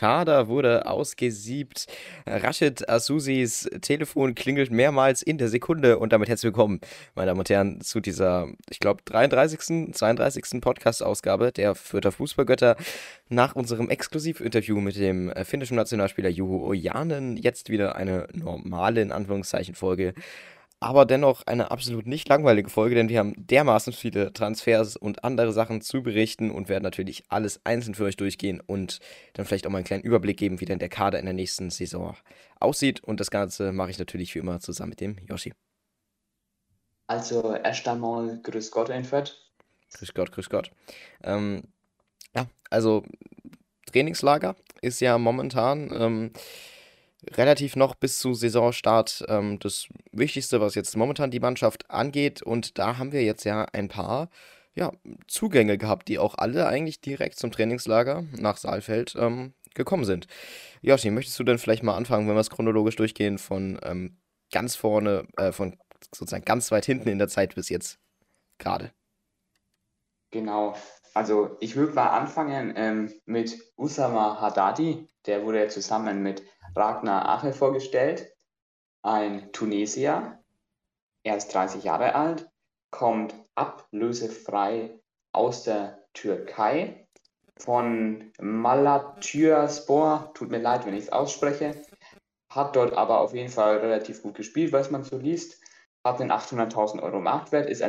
Kader wurde ausgesiebt. Rashid Asusis Telefon klingelt mehrmals in der Sekunde und damit herzlich willkommen, meine Damen und Herren, zu dieser, ich glaube, 33., 32. Podcast-Ausgabe der Fürther Fußballgötter nach unserem Exklusivinterview mit dem finnischen Nationalspieler Juho Ojanen. Jetzt wieder eine normale, in Anführungszeichen, Folge aber dennoch eine absolut nicht langweilige Folge, denn wir haben dermaßen viele Transfers und andere Sachen zu berichten und werden natürlich alles einzeln für euch durchgehen und dann vielleicht auch mal einen kleinen Überblick geben, wie denn der Kader in der nächsten Saison aussieht. Und das Ganze mache ich natürlich wie immer zusammen mit dem Yoshi. Also erst einmal Grüß Gott, Enfert. Grüß Gott, Grüß Gott. Ähm, ja, also Trainingslager ist ja momentan. Ähm, relativ noch bis zu Saisonstart ähm, das Wichtigste, was jetzt momentan die Mannschaft angeht. Und da haben wir jetzt ja ein paar ja, Zugänge gehabt, die auch alle eigentlich direkt zum Trainingslager nach Saalfeld ähm, gekommen sind. Joshi, möchtest du denn vielleicht mal anfangen, wenn wir es chronologisch durchgehen, von ähm, ganz vorne, äh, von sozusagen ganz weit hinten in der Zeit bis jetzt gerade? Genau. Also ich würde mal anfangen ähm, mit Usama Haddadi. Der wurde ja zusammen mit Ragnar Ache vorgestellt, ein Tunesier. Er ist 30 Jahre alt, kommt ablösefrei aus der Türkei von Malatyaspor. Tut mir leid, wenn ich es ausspreche. Hat dort aber auf jeden Fall relativ gut gespielt, was man so liest. Hat einen 800.000 Euro Marktwert, ist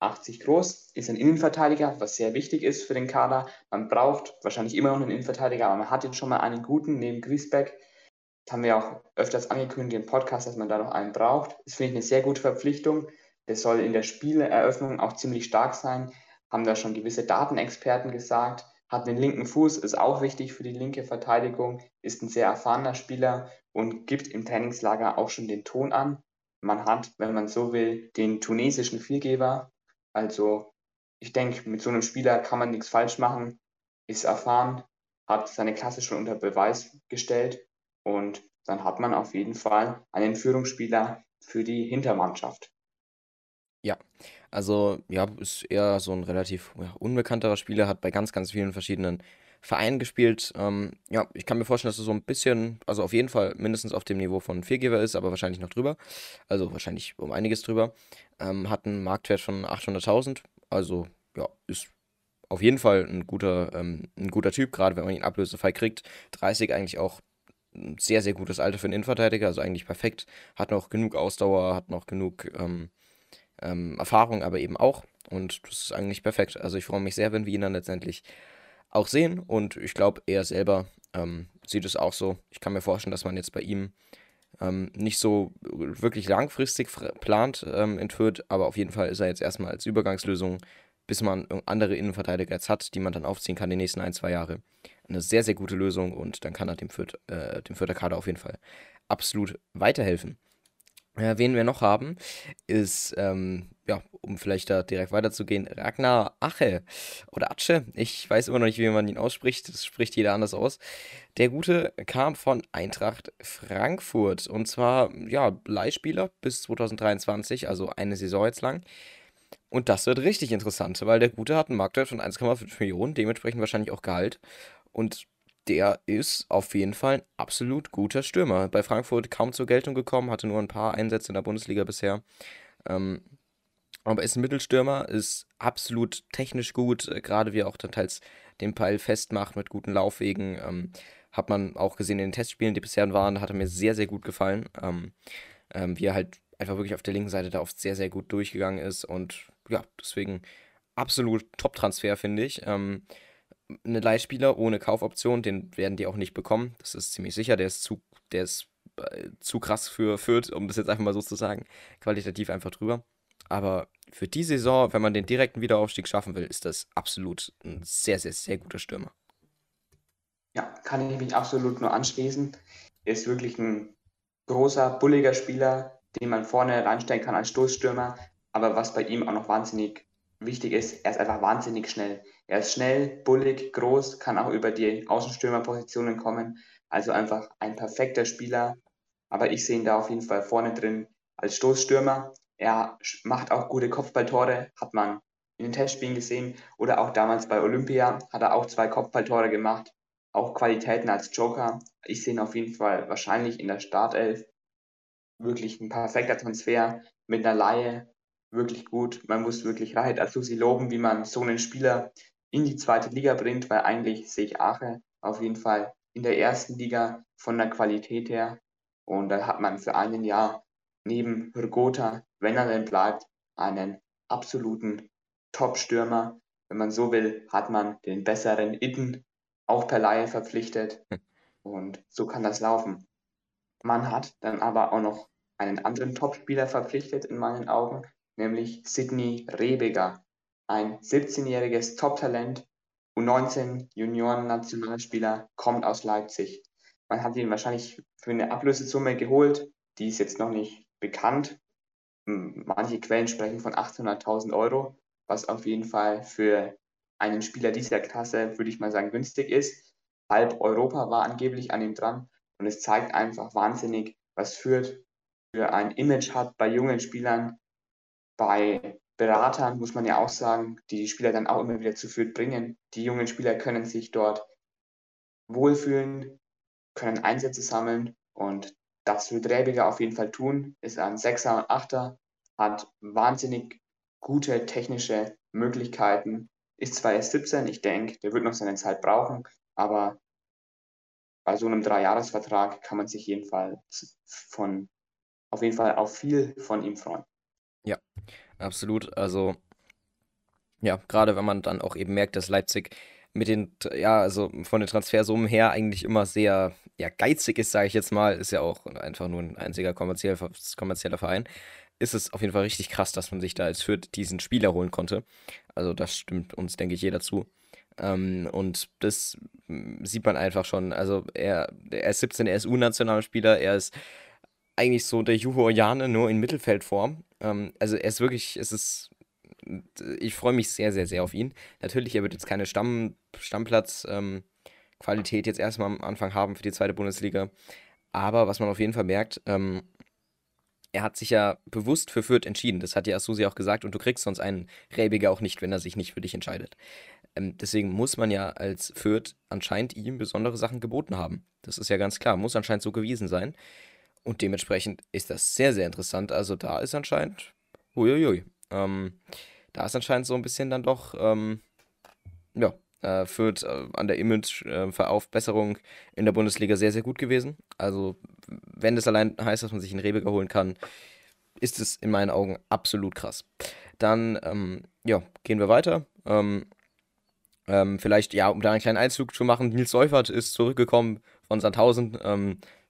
1,85 groß, ist ein Innenverteidiger, was sehr wichtig ist für den Kader. Man braucht wahrscheinlich immer noch einen Innenverteidiger, aber man hat jetzt schon mal einen guten neben Griesbeck. Das haben wir auch öfters angekündigt im Podcast, dass man da noch einen braucht. Das finde ich eine sehr gute Verpflichtung. Der soll in der Spieleröffnung auch ziemlich stark sein. Haben da schon gewisse Datenexperten gesagt. Hat den linken Fuß, ist auch wichtig für die linke Verteidigung. Ist ein sehr erfahrener Spieler und gibt im Trainingslager auch schon den Ton an. Man hat, wenn man so will, den tunesischen Vielgeber. Also ich denke, mit so einem Spieler kann man nichts falsch machen. Ist erfahren, hat seine Klasse schon unter Beweis gestellt und dann hat man auf jeden Fall einen Führungsspieler für die Hintermannschaft. Ja, also ja, ist eher so ein relativ ja, unbekannterer Spieler, hat bei ganz, ganz vielen verschiedenen Vereinen gespielt. Ähm, ja, ich kann mir vorstellen, dass er so ein bisschen, also auf jeden Fall mindestens auf dem Niveau von Viergeber ist, aber wahrscheinlich noch drüber. Also wahrscheinlich um einiges drüber. Ähm, hat einen Marktwert von 800.000. Also ja, ist auf jeden Fall ein guter, ähm, ein guter Typ, gerade wenn man ihn ablösefrei kriegt. 30 eigentlich auch ein sehr, sehr gutes Alter für einen Innenverteidiger, also eigentlich perfekt. Hat noch genug Ausdauer, hat noch genug ähm, ähm, Erfahrung, aber eben auch. Und das ist eigentlich perfekt. Also ich freue mich sehr, wenn wir ihn dann letztendlich auch sehen. Und ich glaube, er selber ähm, sieht es auch so. Ich kann mir vorstellen, dass man jetzt bei ihm ähm, nicht so wirklich langfristig plant ähm, entführt, aber auf jeden Fall ist er jetzt erstmal als Übergangslösung, bis man andere Innenverteidiger jetzt hat, die man dann aufziehen kann die nächsten ein, zwei Jahre eine sehr, sehr gute Lösung und dann kann er dem, Fürth, äh, dem Fürther Kader auf jeden Fall absolut weiterhelfen. Äh, wen wir noch haben, ist, ähm, ja, um vielleicht da direkt weiterzugehen, Ragnar Ache oder Atsche. Ich weiß immer noch nicht, wie man ihn ausspricht. Das spricht jeder anders aus. Der Gute kam von Eintracht Frankfurt und zwar, ja, Leihspieler bis 2023, also eine Saison jetzt lang. Und das wird richtig interessant, weil der Gute hat einen Marktwert von 1,5 Millionen, dementsprechend wahrscheinlich auch Gehalt. Und der ist auf jeden Fall ein absolut guter Stürmer. Bei Frankfurt kaum zur Geltung gekommen, hatte nur ein paar Einsätze in der Bundesliga bisher. Ähm, aber ist ein Mittelstürmer, ist absolut technisch gut, äh, gerade wie er auch dann teils den Pfeil festmacht mit guten Laufwegen. Ähm, hat man auch gesehen in den Testspielen, die bisher waren, hat er mir sehr, sehr gut gefallen. Ähm, ähm, wie er halt einfach wirklich auf der linken Seite da oft sehr, sehr gut durchgegangen ist. Und ja, deswegen absolut Top-Transfer, finde ich. Ähm, eine Leihspieler ohne Kaufoption, den werden die auch nicht bekommen. Das ist ziemlich sicher. Der ist zu, der ist äh, zu krass für Fürth, um das jetzt einfach mal so zu sagen. Qualitativ einfach drüber. Aber für die Saison, wenn man den direkten Wiederaufstieg schaffen will, ist das absolut ein sehr, sehr, sehr guter Stürmer. Ja, kann ich mich absolut nur anschließen. Er ist wirklich ein großer, bulliger Spieler, den man vorne reinstellen kann als Stoßstürmer. Aber was bei ihm auch noch wahnsinnig wichtig ist, er ist einfach wahnsinnig schnell. Er ist schnell, bullig, groß, kann auch über die Außenstürmerpositionen kommen. Also einfach ein perfekter Spieler. Aber ich sehe ihn da auf jeden Fall vorne drin als Stoßstürmer. Er macht auch gute Kopfballtore, hat man in den Testspielen gesehen. Oder auch damals bei Olympia hat er auch zwei Kopfballtore gemacht. auch Qualitäten als Joker. Ich sehe ihn auf jeden Fall wahrscheinlich in der Startelf. Wirklich ein perfekter Transfer mit einer Laie. Wirklich gut. Man muss wirklich Rahid Asusi loben, wie man so einen Spieler in die zweite Liga bringt, weil eigentlich sehe ich Ache auf jeden Fall in der ersten Liga von der Qualität her. Und da hat man für ein Jahr neben Rgota, wenn er denn bleibt, einen absoluten Top-Stürmer. Wenn man so will, hat man den besseren Itten auch per Laie verpflichtet. Und so kann das laufen. Man hat dann aber auch noch einen anderen Topspieler verpflichtet in meinen Augen, nämlich Sidney Rebiger, ein 17-jähriges Top-Talent, U19 Junioren-Nationalspieler, kommt aus Leipzig. Man hat ihn wahrscheinlich für eine Ablösesumme geholt, die ist jetzt noch nicht bekannt. Manche Quellen sprechen von 800.000 Euro, was auf jeden Fall für einen Spieler dieser Klasse, würde ich mal sagen, günstig ist. Halb Europa war angeblich an ihm dran und es zeigt einfach wahnsinnig, was Fürth für ein Image hat bei jungen Spielern, bei Beratern, muss man ja auch sagen, die die Spieler dann auch immer wieder zu Fürth bringen. Die jungen Spieler können sich dort wohlfühlen, können Einsätze sammeln und das wird Rebiger auf jeden Fall tun. Ist ein Sechser und Achter, hat wahnsinnig gute technische Möglichkeiten, ist zwar erst 17, ich denke, der wird noch seine Zeit brauchen, aber bei so einem Dreijahresvertrag kann man sich jedenfalls von, auf jeden Fall auf viel von ihm freuen. Ja, absolut. Also, ja, gerade wenn man dann auch eben merkt, dass Leipzig mit den, ja, also von den Transfersummen her eigentlich immer sehr, ja, geizig ist, sage ich jetzt mal, ist ja auch einfach nur ein einziger kommerzieller, kommerzieller Verein, ist es auf jeden Fall richtig krass, dass man sich da als Fürth diesen Spieler holen konnte. Also das stimmt uns, denke ich, jeder zu. Ähm, und das sieht man einfach schon. Also er, er ist 17, er ist U-Nationalspieler, er ist eigentlich so der Juho Jane nur in Mittelfeldform. Ähm, also er ist wirklich, es ist ich freue mich sehr, sehr, sehr auf ihn. Natürlich, er wird jetzt keine Stamm, Stammplatz-Qualität ähm, jetzt erstmal am Anfang haben für die zweite Bundesliga. Aber was man auf jeden Fall merkt, ähm, er hat sich ja bewusst für Fürth entschieden. Das hat ja Susi auch gesagt. Und du kriegst sonst einen Rebiger auch nicht, wenn er sich nicht für dich entscheidet. Ähm, deswegen muss man ja als Fürth anscheinend ihm besondere Sachen geboten haben. Das ist ja ganz klar. Muss anscheinend so gewesen sein. Und dementsprechend ist das sehr, sehr interessant. Also da ist anscheinend, huiuiui, ähm, da ist anscheinend so ein bisschen dann doch, ähm, ja, äh, Fürth äh, an der Image-Aufbesserung äh, in der Bundesliga sehr, sehr gut gewesen. Also, wenn das allein heißt, dass man sich einen Rebiger holen kann, ist es in meinen Augen absolut krass. Dann, ähm, ja, gehen wir weiter. Ähm, ähm, vielleicht, ja, um da einen kleinen Einzug zu machen, Nils Seufert ist zurückgekommen von Sandhausen.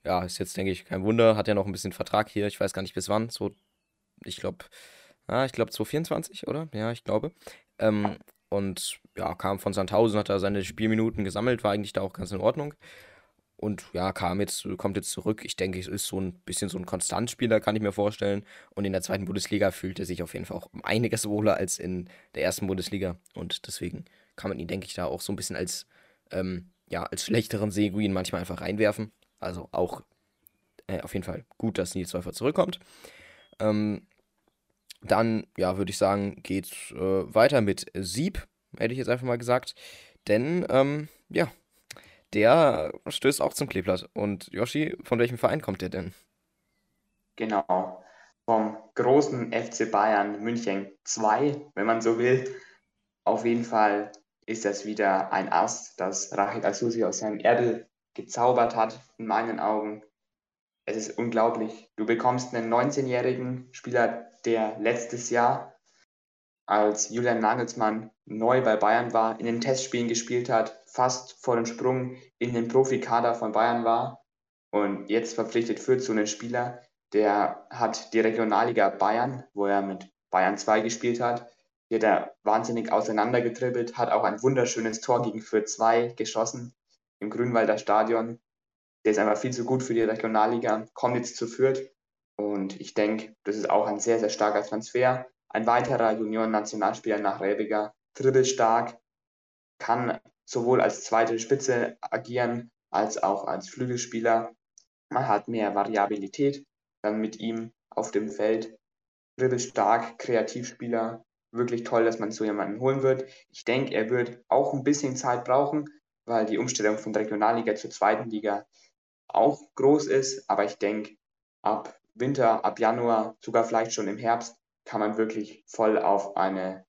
Ja, ist jetzt, denke ich, kein Wunder. Hat ja noch ein bisschen Vertrag hier. Ich weiß gar nicht bis wann. So, ich glaube, ah, ich glaube 2024, oder? Ja, ich glaube. Ähm, und ja, kam von Sandhausen, hat da seine Spielminuten gesammelt, war eigentlich da auch ganz in Ordnung. Und ja, kam jetzt, kommt jetzt zurück. Ich denke, es ist so ein bisschen so ein Konstantspieler, kann ich mir vorstellen. Und in der zweiten Bundesliga fühlt er sich auf jeden Fall auch einiges wohler als in der ersten Bundesliga. Und deswegen kann man ihn, denke ich, da auch so ein bisschen als, ähm, ja, als schlechteren Seguin manchmal einfach reinwerfen. Also auch äh, auf jeden Fall gut, dass Nils Läufer zurückkommt. Ähm, dann, ja, würde ich sagen, geht's äh, weiter mit Sieb, hätte ich jetzt einfach mal gesagt. Denn, ähm, ja, der stößt auch zum Kleeblatt. Und Yoshi, von welchem Verein kommt der denn? Genau, vom großen FC Bayern München 2, wenn man so will. Auf jeden Fall ist das wieder ein Ast, das Rachid Asusi aus seinem Erbe gezaubert hat, in meinen Augen. Es ist unglaublich. Du bekommst einen 19-jährigen Spieler, der letztes Jahr, als Julian Nagelsmann neu bei Bayern war, in den Testspielen gespielt hat, fast vor dem Sprung in den Profikader von Bayern war und jetzt verpflichtet für zu einen Spieler, der hat die Regionalliga Bayern, wo er mit Bayern 2 gespielt hat, hier da wahnsinnig auseinandergetribbelt, hat auch ein wunderschönes Tor gegen Fürth 2 geschossen im Grünwalder Stadion. Der ist einfach viel zu gut für die Regionalliga, kommt jetzt zu Fürth und ich denke, das ist auch ein sehr, sehr starker Transfer. Ein weiterer Junioren-Nationalspieler nach Rebiger, dribbelstark, kann sowohl als zweite Spitze agieren als auch als Flügelspieler. Man hat mehr Variabilität dann mit ihm auf dem Feld. Dribbelstark, Kreativspieler, wirklich toll, dass man so jemanden holen wird. Ich denke, er wird auch ein bisschen Zeit brauchen, weil die Umstellung von der Regionalliga zur zweiten Liga auch groß ist. Aber ich denke, ab Winter, ab Januar, sogar vielleicht schon im Herbst, kann man wirklich voll auf eine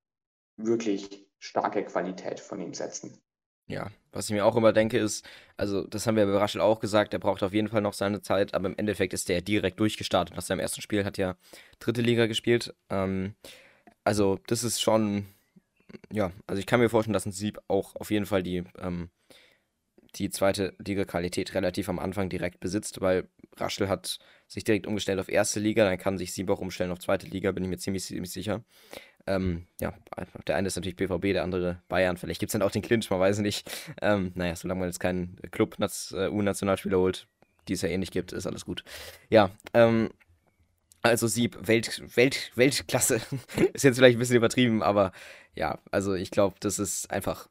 wirklich starke Qualität von ihm setzen. Ja, was ich mir auch immer denke ist, also das haben wir bei Raschel auch gesagt, der braucht auf jeden Fall noch seine Zeit, aber im Endeffekt ist der direkt durchgestartet nach seinem ersten Spiel, hat ja dritte Liga gespielt. Ähm, also das ist schon, ja, also ich kann mir vorstellen, dass ein Sieb auch auf jeden Fall die, ähm, die zweite Liga-Qualität relativ am Anfang direkt besitzt, weil Raschel hat sich direkt umgestellt auf erste Liga, dann kann sich Sieb auch umstellen auf zweite Liga, bin ich mir ziemlich, ziemlich sicher. Ähm, ja, der eine ist natürlich BVB, der andere Bayern. Vielleicht gibt es dann auch den Clinch, man weiß nicht. Ähm, naja, solange man jetzt keinen Club-U-Nationalspieler äh, holt, die es ja eh nicht gibt, ist alles gut. Ja, ähm, also Sieb, Welt, Welt, Weltklasse. ist jetzt vielleicht ein bisschen übertrieben, aber ja, also ich glaube, das ist einfach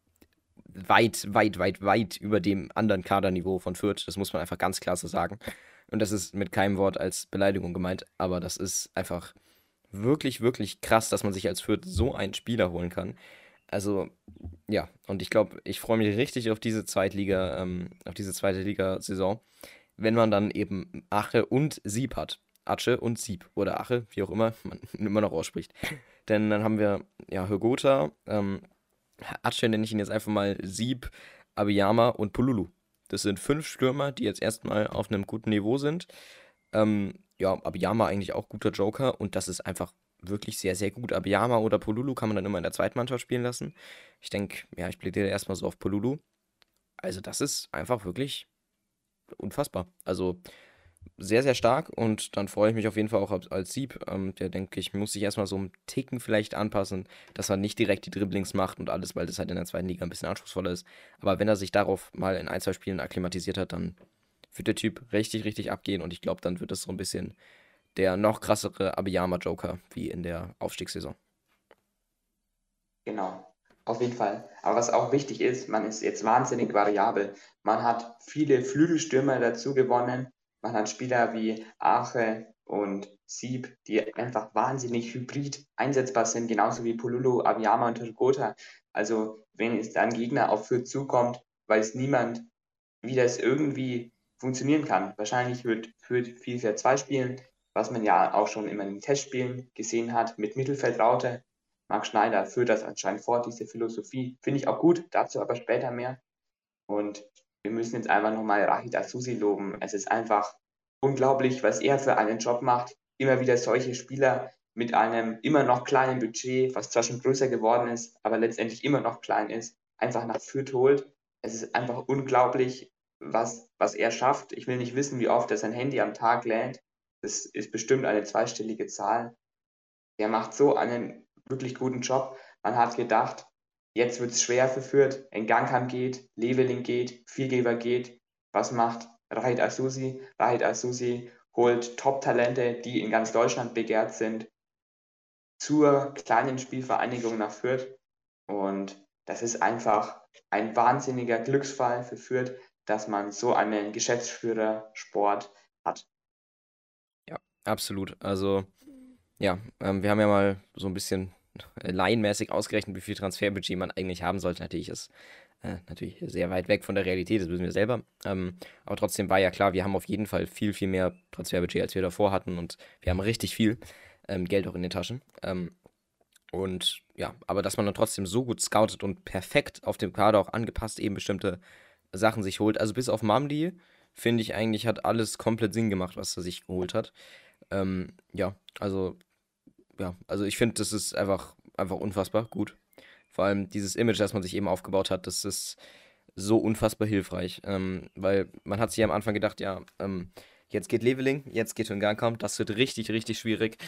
weit, weit, weit, weit über dem anderen Kaderniveau von Fürth. Das muss man einfach ganz klar so sagen. Und das ist mit keinem Wort als Beleidigung gemeint, aber das ist einfach wirklich, wirklich krass, dass man sich als Fürth so einen Spieler holen kann. Also, ja, und ich glaube, ich freue mich richtig auf diese Zweitliga, ähm, auf diese zweite Liga-Saison, wenn man dann eben Ache und Sieb hat. Ache und Sieb oder Ache, wie auch immer man immer noch ausspricht. Denn dann haben wir, ja, Hörgotha, ähm, Ache nenne ich ihn jetzt einfach mal Sieb, Abiyama und Pululu. Das sind fünf Stürmer, die jetzt erstmal auf einem guten Niveau sind. Ähm, ja, Abiyama eigentlich auch guter Joker und das ist einfach wirklich sehr, sehr gut. Abiyama oder Polulu kann man dann immer in der zweiten Mannschaft spielen lassen. Ich denke, ja, ich plädiere erstmal so auf Polulu. Also, das ist einfach wirklich unfassbar. Also, sehr, sehr stark und dann freue ich mich auf jeden Fall auch als Sieb. Ähm, der denke ich, muss sich erstmal so einen Ticken vielleicht anpassen, dass er nicht direkt die Dribblings macht und alles, weil das halt in der zweiten Liga ein bisschen anspruchsvoller ist. Aber wenn er sich darauf mal in ein, zwei Spielen akklimatisiert hat, dann wird der Typ richtig, richtig abgehen und ich glaube, dann wird es so ein bisschen der noch krassere Abiyama-Joker wie in der Aufstiegssaison. Genau, auf jeden Fall. Aber was auch wichtig ist, man ist jetzt wahnsinnig variabel. Man hat viele Flügelstürmer dazu gewonnen. Man hat Spieler wie Ache und Sieb, die einfach wahnsinnig hybrid einsetzbar sind, genauso wie Pululu, Abiyama und Turgota. Also wenn es dann Gegner auf Fürth zukommt, weiß niemand, wie das irgendwie funktionieren kann. Wahrscheinlich wird Fürth 4-4-2 spielen, was man ja auch schon immer in den Testspielen gesehen hat mit Mittelfeldraute. Marc Schneider führt das anscheinend fort, diese Philosophie. Finde ich auch gut, dazu aber später mehr. Und wir müssen jetzt einfach nochmal Rahid Asusi loben. Es ist einfach unglaublich, was er für einen Job macht. Immer wieder solche Spieler mit einem immer noch kleinen Budget, was zwar schon größer geworden ist, aber letztendlich immer noch klein ist, einfach nach Fürth holt. Es ist einfach unglaublich, was, was er schafft. Ich will nicht wissen, wie oft er sein Handy am Tag lädt. Das ist bestimmt eine zweistellige Zahl. Er macht so einen wirklich guten Job. Man hat gedacht, jetzt wird es schwer für Fürth. Engankam geht, Leveling geht, Viergeber geht. Was macht Rahid Asusi? Rahid Asusi holt Top-Talente, die in ganz Deutschland begehrt sind, zur kleinen Spielvereinigung nach Fürth. Und das ist einfach ein wahnsinniger Glücksfall für Fürth, dass man so einen Geschäftsführersport hat. Ja, absolut. Also, ja, ähm, wir haben ja mal so ein bisschen laienmäßig ausgerechnet, wie viel Transferbudget man eigentlich haben sollte. Natürlich ist äh, natürlich sehr weit weg von der Realität, das wissen wir selber. Ähm, aber trotzdem war ja klar, wir haben auf jeden Fall viel, viel mehr Transferbudget, als wir davor hatten und wir haben richtig viel ähm, Geld auch in den Taschen. Ähm, und ja, aber dass man dann trotzdem so gut scoutet und perfekt auf dem Kader auch angepasst eben bestimmte Sachen sich holt. Also bis auf Mamdi, finde ich eigentlich, hat alles komplett Sinn gemacht, was er sich geholt hat. Ähm, ja, also, ja, also ich finde, das ist einfach, einfach unfassbar gut. Vor allem dieses Image, das man sich eben aufgebaut hat, das ist so unfassbar hilfreich. Ähm, weil man hat sich am Anfang gedacht, ja, ähm, jetzt geht Leveling, jetzt geht Hungankam, das wird richtig, richtig schwierig.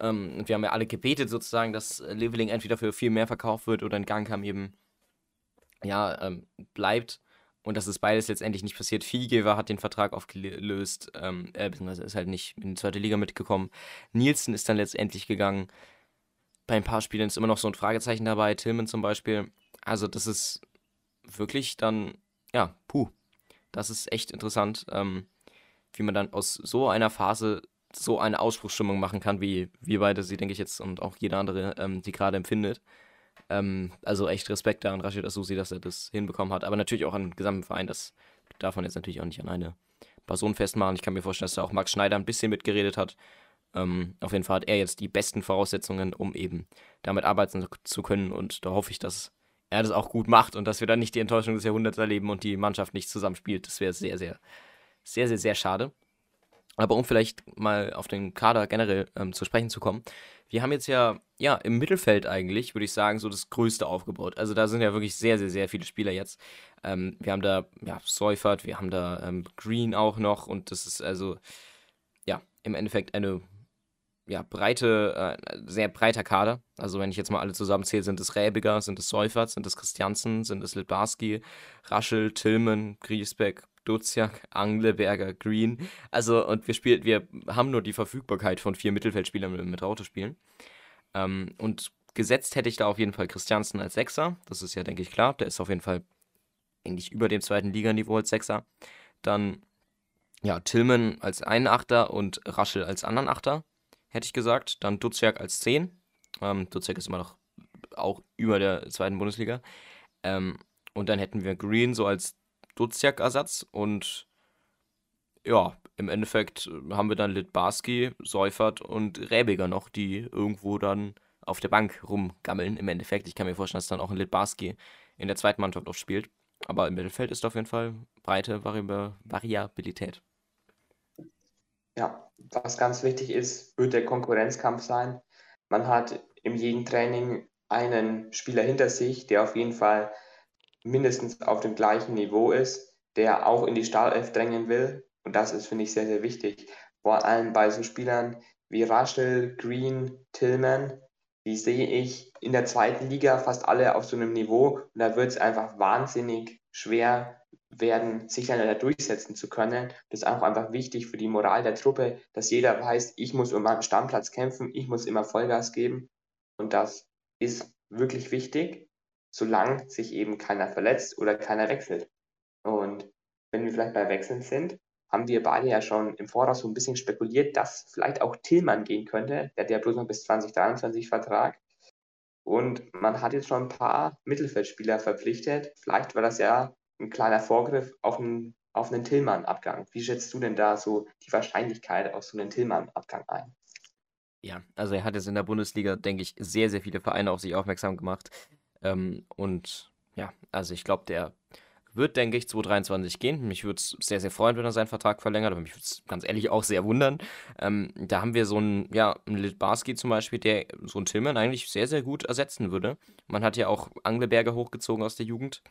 Ähm, und wir haben ja alle gebetet sozusagen, dass Leveling entweder für viel mehr verkauft wird oder Gangkam eben, ja, ähm, bleibt. Und das ist beides letztendlich nicht passiert. Viehgeber hat den Vertrag aufgelöst, ähm, äh, beziehungsweise ist halt nicht in die zweite Liga mitgekommen. Nielsen ist dann letztendlich gegangen. Bei ein paar Spielen ist immer noch so ein Fragezeichen dabei. Tillman zum Beispiel. Also, das ist wirklich dann, ja, puh. Das ist echt interessant, ähm, wie man dann aus so einer Phase so eine Ausspruchsstimmung machen kann, wie wir beide sie, denke ich jetzt, und auch jeder andere, ähm, die gerade empfindet. Ähm, also echt Respekt da an Rashid Asusi, dass er das hinbekommen hat. Aber natürlich auch an den gesamten Verein. Das darf man jetzt natürlich auch nicht an eine Person festmachen. Ich kann mir vorstellen, dass da auch Max Schneider ein bisschen mitgeredet hat. Ähm, auf jeden Fall hat er jetzt die besten Voraussetzungen, um eben damit arbeiten zu können. Und da hoffe ich, dass er das auch gut macht und dass wir dann nicht die Enttäuschung des Jahrhunderts erleben und die Mannschaft nicht zusammenspielt. Das wäre sehr, sehr, sehr, sehr, sehr schade. Aber um vielleicht mal auf den Kader generell ähm, zu sprechen zu kommen, wir haben jetzt ja, ja, im Mittelfeld eigentlich, würde ich sagen, so das Größte aufgebaut. Also da sind ja wirklich sehr, sehr, sehr viele Spieler jetzt. Ähm, wir haben da, ja, Seufert, wir haben da ähm, Green auch noch und das ist also, ja, im Endeffekt eine, ja, breite, äh, sehr breiter Kader. Also wenn ich jetzt mal alle zusammenzähle, sind es Räbiger, sind es Seufert, sind es Christiansen, sind es Litbarski, Raschel, Tillman, Griesbeck, Duziak, Angleberger, Green. Also, und wir spielen, wir haben nur die Verfügbarkeit von vier Mittelfeldspielern mit, Raute spielen. Ähm, und gesetzt hätte ich da auf jeden Fall Christiansen als Sechser. Das ist ja, denke ich, klar. Der ist auf jeden Fall eigentlich über dem zweiten Liganiveau als Sechser. Dann, ja, Tillman als einen Achter und Raschel als anderen Achter, hätte ich gesagt. Dann Duziak als Zehn. Ähm, Duziak ist immer noch auch über der zweiten Bundesliga. Ähm, und dann hätten wir Green so als Duziak-Ersatz und ja, im Endeffekt haben wir dann Litbarski, Seufert und Räbiger noch, die irgendwo dann auf der Bank rumgammeln. Im Endeffekt, ich kann mir vorstellen, dass dann auch ein Litbarski in der zweiten Mannschaft oft spielt. Aber im Mittelfeld ist auf jeden Fall breite Vari Variabilität. Ja, was ganz wichtig ist, wird der Konkurrenzkampf sein. Man hat in jedem Training einen Spieler hinter sich, der auf jeden Fall mindestens auf dem gleichen Niveau ist, der auch in die Startelf drängen will. Und das ist, finde ich, sehr, sehr wichtig. Vor allem bei so Spielern wie Raschel, Green, Tillman, die sehe ich in der zweiten Liga fast alle auf so einem Niveau. Und da wird es einfach wahnsinnig schwer werden, sich dann da durchsetzen zu können. Das ist auch einfach wichtig für die Moral der Truppe, dass jeder weiß, ich muss um meinen Stammplatz kämpfen, ich muss immer Vollgas geben. Und das ist wirklich wichtig solange sich eben keiner verletzt oder keiner wechselt. Und wenn wir vielleicht bei Wechseln sind, haben wir beide ja schon im Voraus so ein bisschen spekuliert, dass vielleicht auch Tillmann gehen könnte. Der hat ja bloß noch bis 2023 Vertrag. Und man hat jetzt schon ein paar Mittelfeldspieler verpflichtet. Vielleicht war das ja ein kleiner Vorgriff auf einen, auf einen Tillmann-Abgang. Wie schätzt du denn da so die Wahrscheinlichkeit auf so einen Tillmann-Abgang ein? Ja, also er hat jetzt in der Bundesliga, denke ich, sehr, sehr viele Vereine auf sich aufmerksam gemacht. Ähm, und ja, also ich glaube, der wird, denke ich, 2023 gehen. Mich würde es sehr, sehr freuen, wenn er seinen Vertrag verlängert, aber mich würde es ganz ehrlich auch sehr wundern. Ähm, da haben wir so einen, ja, einen Litbarski zum Beispiel, der so einen Tillman eigentlich sehr, sehr gut ersetzen würde. Man hat ja auch Angleberger hochgezogen aus der Jugend.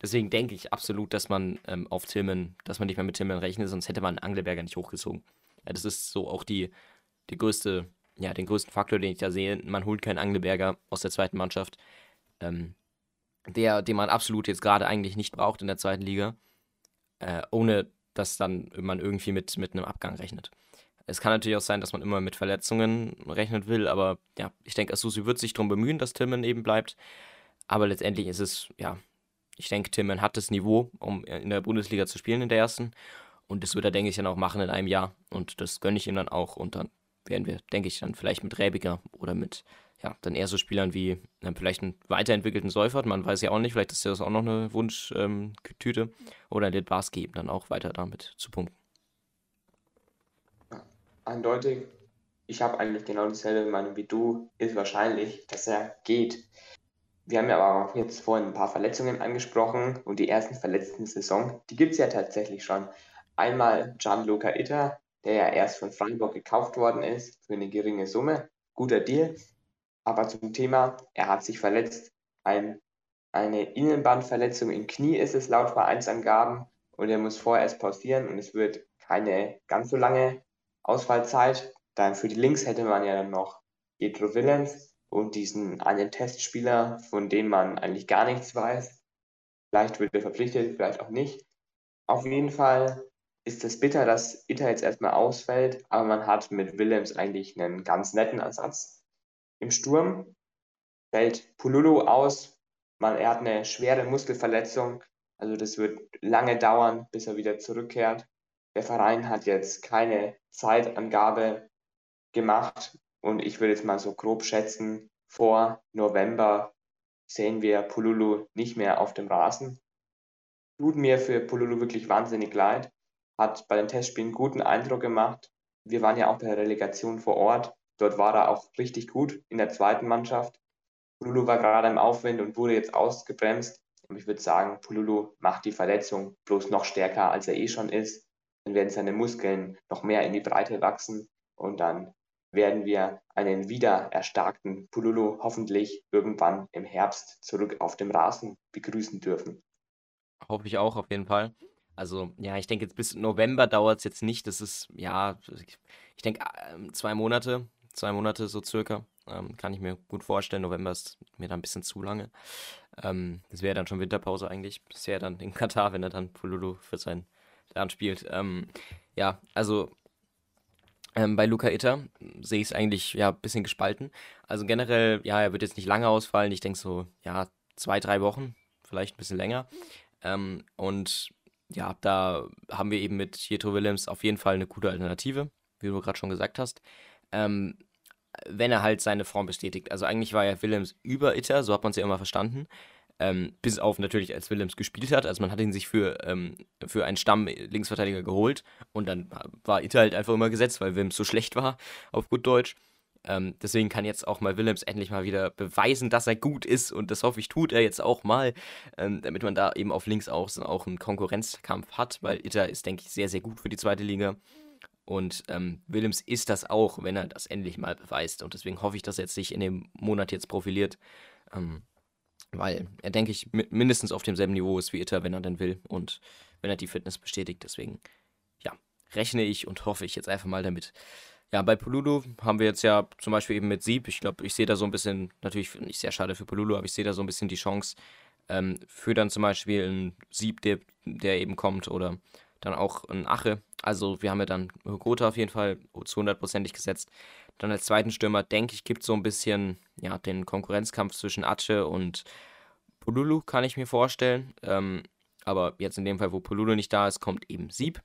Deswegen denke ich absolut, dass man ähm, auf Tillman, dass man nicht mehr mit Tillman rechnet, sonst hätte man Angleberger nicht hochgezogen. Ja, das ist so auch die, die größte, ja, den größten Faktor, den ich da sehe. Man holt keinen Angleberger aus der zweiten Mannschaft ähm, der, den man absolut jetzt gerade eigentlich nicht braucht in der zweiten Liga, äh, ohne dass dann man irgendwie mit, mit einem Abgang rechnet. Es kann natürlich auch sein, dass man immer mit Verletzungen rechnen will, aber ja, ich denke, Asusi wird sich darum bemühen, dass Tillman eben bleibt. Aber letztendlich ist es, ja, ich denke, Tillman hat das Niveau, um in der Bundesliga zu spielen in der ersten. Und das wird er, denke ich, dann auch machen in einem Jahr. Und das gönne ich ihm dann auch. Und dann werden wir, denke ich, dann vielleicht mit Räbiger oder mit ja, dann eher so Spielern wie äh, vielleicht einen weiterentwickelten Seufert, man weiß ja auch nicht, vielleicht ist das auch noch eine Wunschtüte, ähm, oder den Barski eben dann auch weiter damit zu punkten. Eindeutig, ich habe eigentlich genau dieselbe Meinung wie du, ist wahrscheinlich, dass er geht. Wir haben ja aber auch jetzt vorhin ein paar Verletzungen angesprochen und die ersten verletzten Saison, die gibt es ja tatsächlich schon. Einmal Gianluca Itter, der ja erst von Freiburg gekauft worden ist für eine geringe Summe. Guter Deal. Aber zum Thema, er hat sich verletzt. Ein, eine Innenbandverletzung im Knie ist es laut Vereinsangaben und er muss vorerst pausieren und es wird keine ganz so lange Ausfallzeit. Dann für die Links hätte man ja dann noch Pietro Willems und diesen einen Testspieler, von dem man eigentlich gar nichts weiß. Vielleicht wird er verpflichtet, vielleicht auch nicht. Auf jeden Fall ist es bitter, dass Itter jetzt erstmal ausfällt, aber man hat mit Willems eigentlich einen ganz netten Ersatz. Im Sturm fällt Pululu aus. Man, er hat eine schwere Muskelverletzung. Also das wird lange dauern, bis er wieder zurückkehrt. Der Verein hat jetzt keine Zeitangabe gemacht und ich würde jetzt mal so grob schätzen, vor November sehen wir Pululu nicht mehr auf dem Rasen. Tut mir für Pululu wirklich wahnsinnig leid. Hat bei den Testspielen guten Eindruck gemacht. Wir waren ja auch bei der Relegation vor Ort. Dort war er auch richtig gut in der zweiten Mannschaft. Pululu war gerade im Aufwind und wurde jetzt ausgebremst. Und ich würde sagen, Pululu macht die Verletzung bloß noch stärker, als er eh schon ist. Dann werden seine Muskeln noch mehr in die Breite wachsen und dann werden wir einen wieder erstarkten Pululu hoffentlich irgendwann im Herbst zurück auf dem Rasen begrüßen dürfen. Hoffe ich auch auf jeden Fall. Also, ja, ich denke, jetzt bis November dauert es jetzt nicht. Das ist, ja, ich denke, ähm, zwei Monate, zwei Monate so circa. Ähm, kann ich mir gut vorstellen. November ist mir dann ein bisschen zu lange. Ähm, das wäre dann schon Winterpause eigentlich. Wäre dann in Katar, wenn er dann Pululu für sein Land spielt. Ähm, ja, also ähm, bei Luca Itter sehe ich es eigentlich ja ein bisschen gespalten. Also generell, ja, er wird jetzt nicht lange ausfallen. Ich denke so, ja, zwei, drei Wochen, vielleicht ein bisschen länger. Ähm, und ja, da haben wir eben mit Jetro Willems auf jeden Fall eine gute Alternative, wie du gerade schon gesagt hast. Ähm, wenn er halt seine Form bestätigt. Also eigentlich war ja Willems über Itter, so hat man es ja immer verstanden. Ähm, bis auf natürlich, als Willems gespielt hat. Also man hat ihn sich für, ähm, für einen Stamm Linksverteidiger geholt und dann war Itter halt einfach immer gesetzt, weil Willems so schlecht war, auf gut Deutsch. Ähm, deswegen kann jetzt auch mal Willems endlich mal wieder beweisen, dass er gut ist und das hoffe ich, tut er jetzt auch mal, ähm, damit man da eben auf links auch, auch einen Konkurrenzkampf hat, weil Itter ist, denke ich, sehr, sehr gut für die zweite Liga. Und ähm, Willems ist das auch, wenn er das endlich mal beweist. Und deswegen hoffe ich, dass er jetzt sich in dem Monat jetzt profiliert. Ähm, weil er, denke ich, mindestens auf demselben Niveau ist wie Itter, wenn er denn will. Und wenn er die Fitness bestätigt. Deswegen, ja, rechne ich und hoffe ich jetzt einfach mal damit. Ja, bei Polulu haben wir jetzt ja zum Beispiel eben mit Sieb. Ich glaube, ich sehe da so ein bisschen, natürlich nicht sehr schade für Polulu, aber ich sehe da so ein bisschen die Chance ähm, für dann zum Beispiel einen Sieb, der, der eben kommt oder dann auch ein Ache. Also wir haben ja dann Gotha auf jeden Fall zu hundertprozentig gesetzt. Dann als zweiten Stürmer, denke ich, gibt es so ein bisschen ja, den Konkurrenzkampf zwischen Ache und Polulu, kann ich mir vorstellen. Ähm, aber jetzt in dem Fall, wo Polulu nicht da ist, kommt eben Sieb.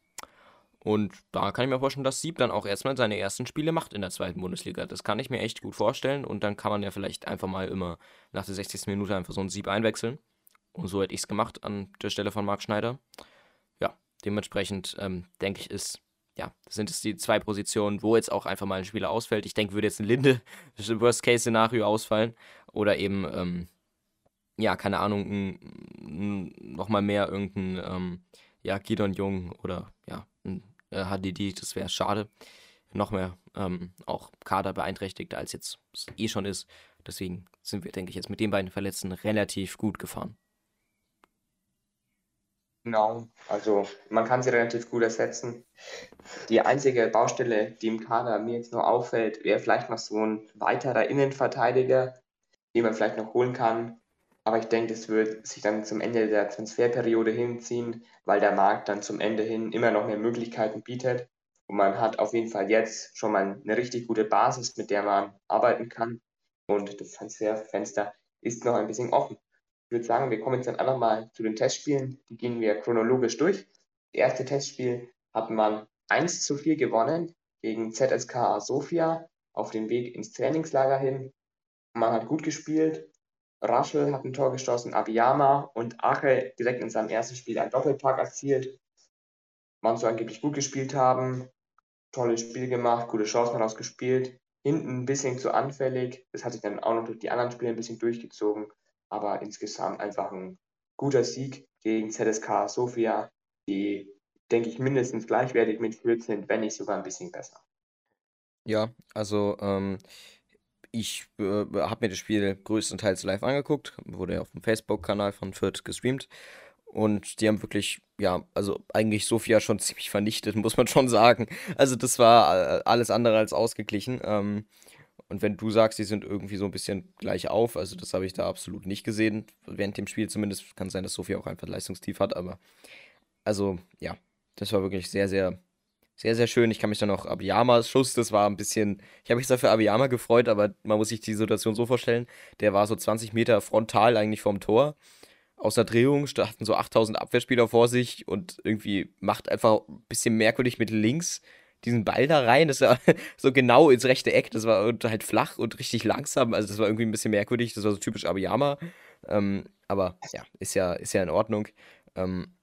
Und da kann ich mir vorstellen, dass Sieb dann auch erstmal seine ersten Spiele macht in der zweiten Bundesliga. Das kann ich mir echt gut vorstellen. Und dann kann man ja vielleicht einfach mal immer nach der 60. Minute einfach so einen Sieb einwechseln. Und so hätte ich es gemacht an der Stelle von Marc Schneider. Dementsprechend ähm, denke ich, ist, ja, sind es die zwei Positionen, wo jetzt auch einfach mal ein Spieler ausfällt. Ich denke, würde jetzt ein Linde, Worst-Case-Szenario ausfallen. Oder eben, ähm, ja, keine Ahnung, nochmal mehr irgendein, ähm, ja, Gidon Jung oder ja, ein äh, HDD, das wäre schade. Noch mehr ähm, auch Kader beeinträchtigt, als jetzt eh schon ist. Deswegen sind wir, denke ich, jetzt mit den beiden Verletzten relativ gut gefahren. Genau, also man kann sie relativ gut ersetzen. Die einzige Baustelle, die im Kader mir jetzt nur auffällt, wäre vielleicht noch so ein weiterer Innenverteidiger, den man vielleicht noch holen kann. Aber ich denke, das wird sich dann zum Ende der Transferperiode hinziehen, weil der Markt dann zum Ende hin immer noch mehr Möglichkeiten bietet. Und man hat auf jeden Fall jetzt schon mal eine richtig gute Basis, mit der man arbeiten kann. Und das Transferfenster ist noch ein bisschen offen. Ich würde sagen, wir kommen jetzt dann einfach mal zu den Testspielen. Die gehen wir chronologisch durch. Das erste Testspiel hat man 1 zu 4 gewonnen gegen ZSKA Sofia auf dem Weg ins Trainingslager hin. Man hat gut gespielt. Raschel hat ein Tor geschossen, Abiyama und Ache direkt in seinem ersten Spiel einen Doppelpack erzielt. Man soll angeblich gut gespielt haben, tolles Spiel gemacht, gute Chancen herausgespielt. Hinten ein bisschen zu anfällig. Das hat sich dann auch noch durch die anderen Spiele ein bisschen durchgezogen aber insgesamt einfach ein guter Sieg gegen ZSK Sofia, die, denke ich, mindestens gleichwertig mit Fürth sind, wenn nicht sogar ein bisschen besser. Ja, also ähm, ich äh, habe mir das Spiel größtenteils live angeguckt, wurde ja auf dem Facebook-Kanal von Fürth gestreamt. Und die haben wirklich, ja, also eigentlich Sofia schon ziemlich vernichtet, muss man schon sagen. Also das war äh, alles andere als ausgeglichen. Ähm, und wenn du sagst, die sind irgendwie so ein bisschen gleich auf, also das habe ich da absolut nicht gesehen, während dem Spiel zumindest. Kann sein, dass Sofia auch einfach Leistungstief hat, aber also ja, das war wirklich sehr, sehr, sehr, sehr schön. Ich kann mich dann auch Abiyamas Schuss, das war ein bisschen, ich habe mich zwar für Abiyama gefreut, aber man muss sich die Situation so vorstellen, der war so 20 Meter frontal eigentlich vom Tor. Aus der Drehung hatten so 8000 Abwehrspieler vor sich und irgendwie macht einfach ein bisschen merkwürdig mit links diesen Ball da rein. Das war so genau ins rechte Eck. Das war halt flach und richtig langsam. Also das war irgendwie ein bisschen merkwürdig. Das war so typisch Abiyama. Ähm, aber ja, ist ja, ist ja in Ordnung. Ähm,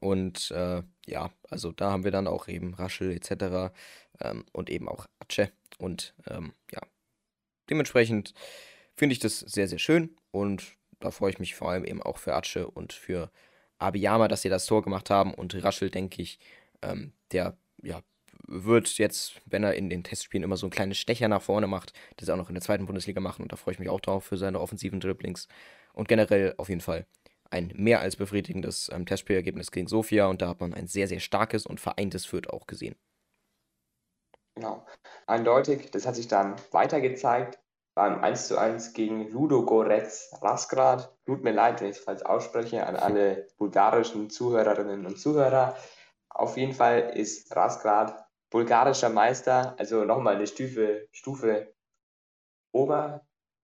und äh, ja, also da haben wir dann auch eben Raschel etc. Ähm, und eben auch Ace. Und ähm, ja, dementsprechend finde ich das sehr, sehr schön. Und da freue ich mich vor allem eben auch für Ace und für Abiyama, dass sie das Tor gemacht haben. Und Raschel, denke ich, ähm, der ja, wird jetzt, wenn er in den Testspielen immer so ein kleines Stecher nach vorne macht, das auch noch in der zweiten Bundesliga machen. Und da freue ich mich auch drauf für seine offensiven Dribblings. Und generell auf jeden Fall ein mehr als befriedigendes ähm, Testspielergebnis gegen Sofia. Und da hat man ein sehr, sehr starkes und vereintes Fürth auch gesehen. Genau, eindeutig. Das hat sich dann weiter gezeigt beim 1:1 gegen Ludo Goretz Rasgrad. Tut mir leid, wenn ich es falsch ausspreche, an alle bulgarischen Zuhörerinnen und Zuhörer. Auf jeden Fall ist Rasgrad bulgarischer Meister, also nochmal eine Stufe, Stufe ober,